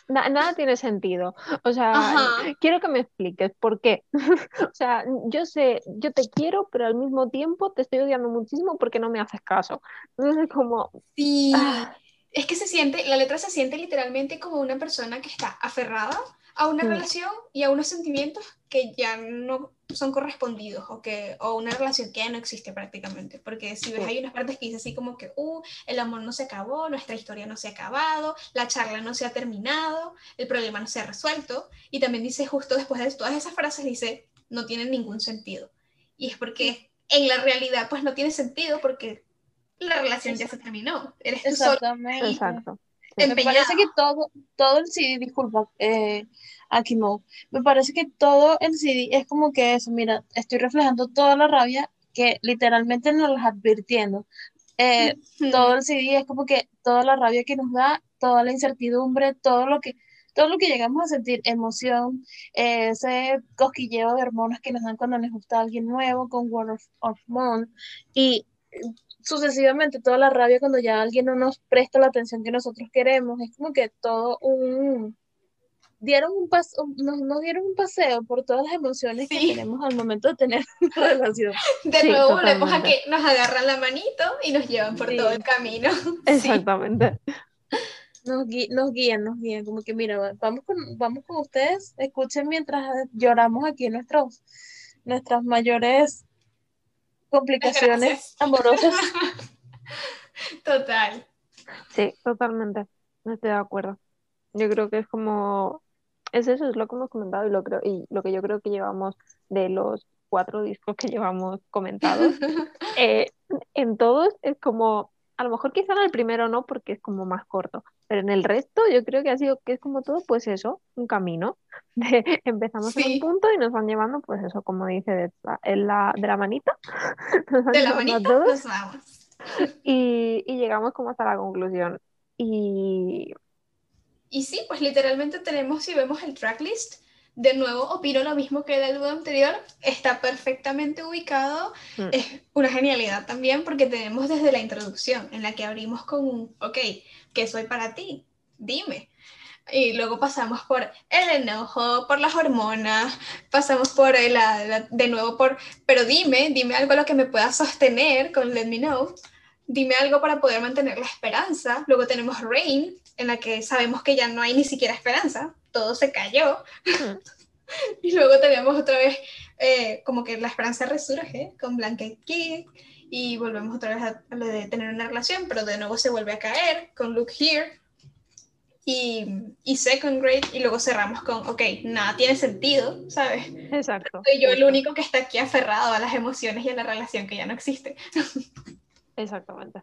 Speaker 4: na- nada tiene sentido. O sea,
Speaker 2: Ajá.
Speaker 4: quiero que me expliques por qué. O sea, yo sé, yo te quiero, pero al mismo tiempo te estoy odiando muchísimo porque no me haces caso. Entonces es como,
Speaker 2: Sí,
Speaker 4: Ah.
Speaker 2: es que se siente, la letra se siente literalmente como una persona que está aferrada a una
Speaker 4: Mm.
Speaker 2: relación y a unos sentimientos que ya no son correspondidos o, que, o una relación que ya no existe prácticamente. Porque si ves,
Speaker 4: Sí.
Speaker 2: hay unas partes que dice así como que, uh, el amor no se acabó, nuestra historia no se ha acabado, la charla no se ha terminado, el problema no se ha resuelto. Y también dice, justo después de todas esas frases, dice, no tienen ningún sentido. Y es porque en la realidad, pues no tiene sentido porque la relación ya se terminó. Eres tú solo
Speaker 5: Exactamente. Me parece que todo, todo el CD, disculpa, eh, Akimo, me parece que todo el CD es como que eso, mira, estoy reflejando toda la rabia que literalmente nos las advirtiendo. Eh,
Speaker 2: Mm.
Speaker 5: todo el CD es como que toda la rabia que nos da, toda la incertidumbre, todo lo que, todo lo que llegamos a sentir, emoción, eh, ese cosquilleo de hormonas que nos dan cuando nos gusta alguien nuevo, con World of, of Moon, y sucesivamente toda la rabia cuando ya alguien no nos presta la atención que nosotros queremos, es como que todo un dieron un pas nos, nos dieron un paseo por todas las emociones que
Speaker 2: Sí.
Speaker 5: tenemos al momento de tener una relación.
Speaker 2: De
Speaker 4: Sí,
Speaker 2: nuevo volvemos a que nos agarran la manito y nos llevan por
Speaker 5: Sí.
Speaker 2: todo el camino. Sí.
Speaker 4: Exactamente.
Speaker 5: Nos, gui- nos guían, nos guían, como que mira, va- vamos con, vamos con ustedes, escuchen mientras lloramos aquí nuestros, nuestras mayores complicaciones amorosas.
Speaker 2: Total.
Speaker 4: Sí, totalmente. Estoy de acuerdo. Yo creo que es como, es eso, es lo que hemos comentado y lo creo, y lo que yo creo que llevamos de los cuatro discos que llevamos comentados, eh, en todos es como, a lo mejor quizá en el primero no, porque es como más corto, pero en el resto yo creo que ha sido que es como todo, pues eso, un camino. De, empezamos en un punto y nos van llevando, pues eso, como dice, de la, en la, de la manita,
Speaker 2: De la manita
Speaker 4: todos
Speaker 2: nos vamos.
Speaker 4: y, y llegamos como hasta la conclusión. Y
Speaker 2: Y sí, pues literalmente tenemos, si vemos el tracklist, de nuevo opino lo mismo que el álbum anterior, está perfectamente ubicado,
Speaker 4: Mm.
Speaker 2: es una genialidad también porque tenemos desde la introducción en la que abrimos con un, ok, ¿qué soy para ti? Dime. Y luego pasamos por el enojo, por las hormonas, pasamos por el- la, la- de nuevo por, pero dime, dime algo a lo que me pueda sostener con Let Me Know, dime algo para poder mantener la esperanza. Luego tenemos Rain, en la que sabemos que ya no hay ni siquiera esperanza, todo se cayó.
Speaker 4: Mm.
Speaker 2: y luego tenemos otra vez eh, como que la esperanza resurge con Blanket Kid y volvemos otra vez a, a lo de tener una relación, pero de nuevo se vuelve a caer con Look Here y, y Second Grade y luego cerramos con, ok, nada tiene sentido, ¿sabes?
Speaker 4: exacto.
Speaker 2: Soy yo el único que está aquí aferrado a las emociones y a la relación que ya no existe.
Speaker 4: Exactamente.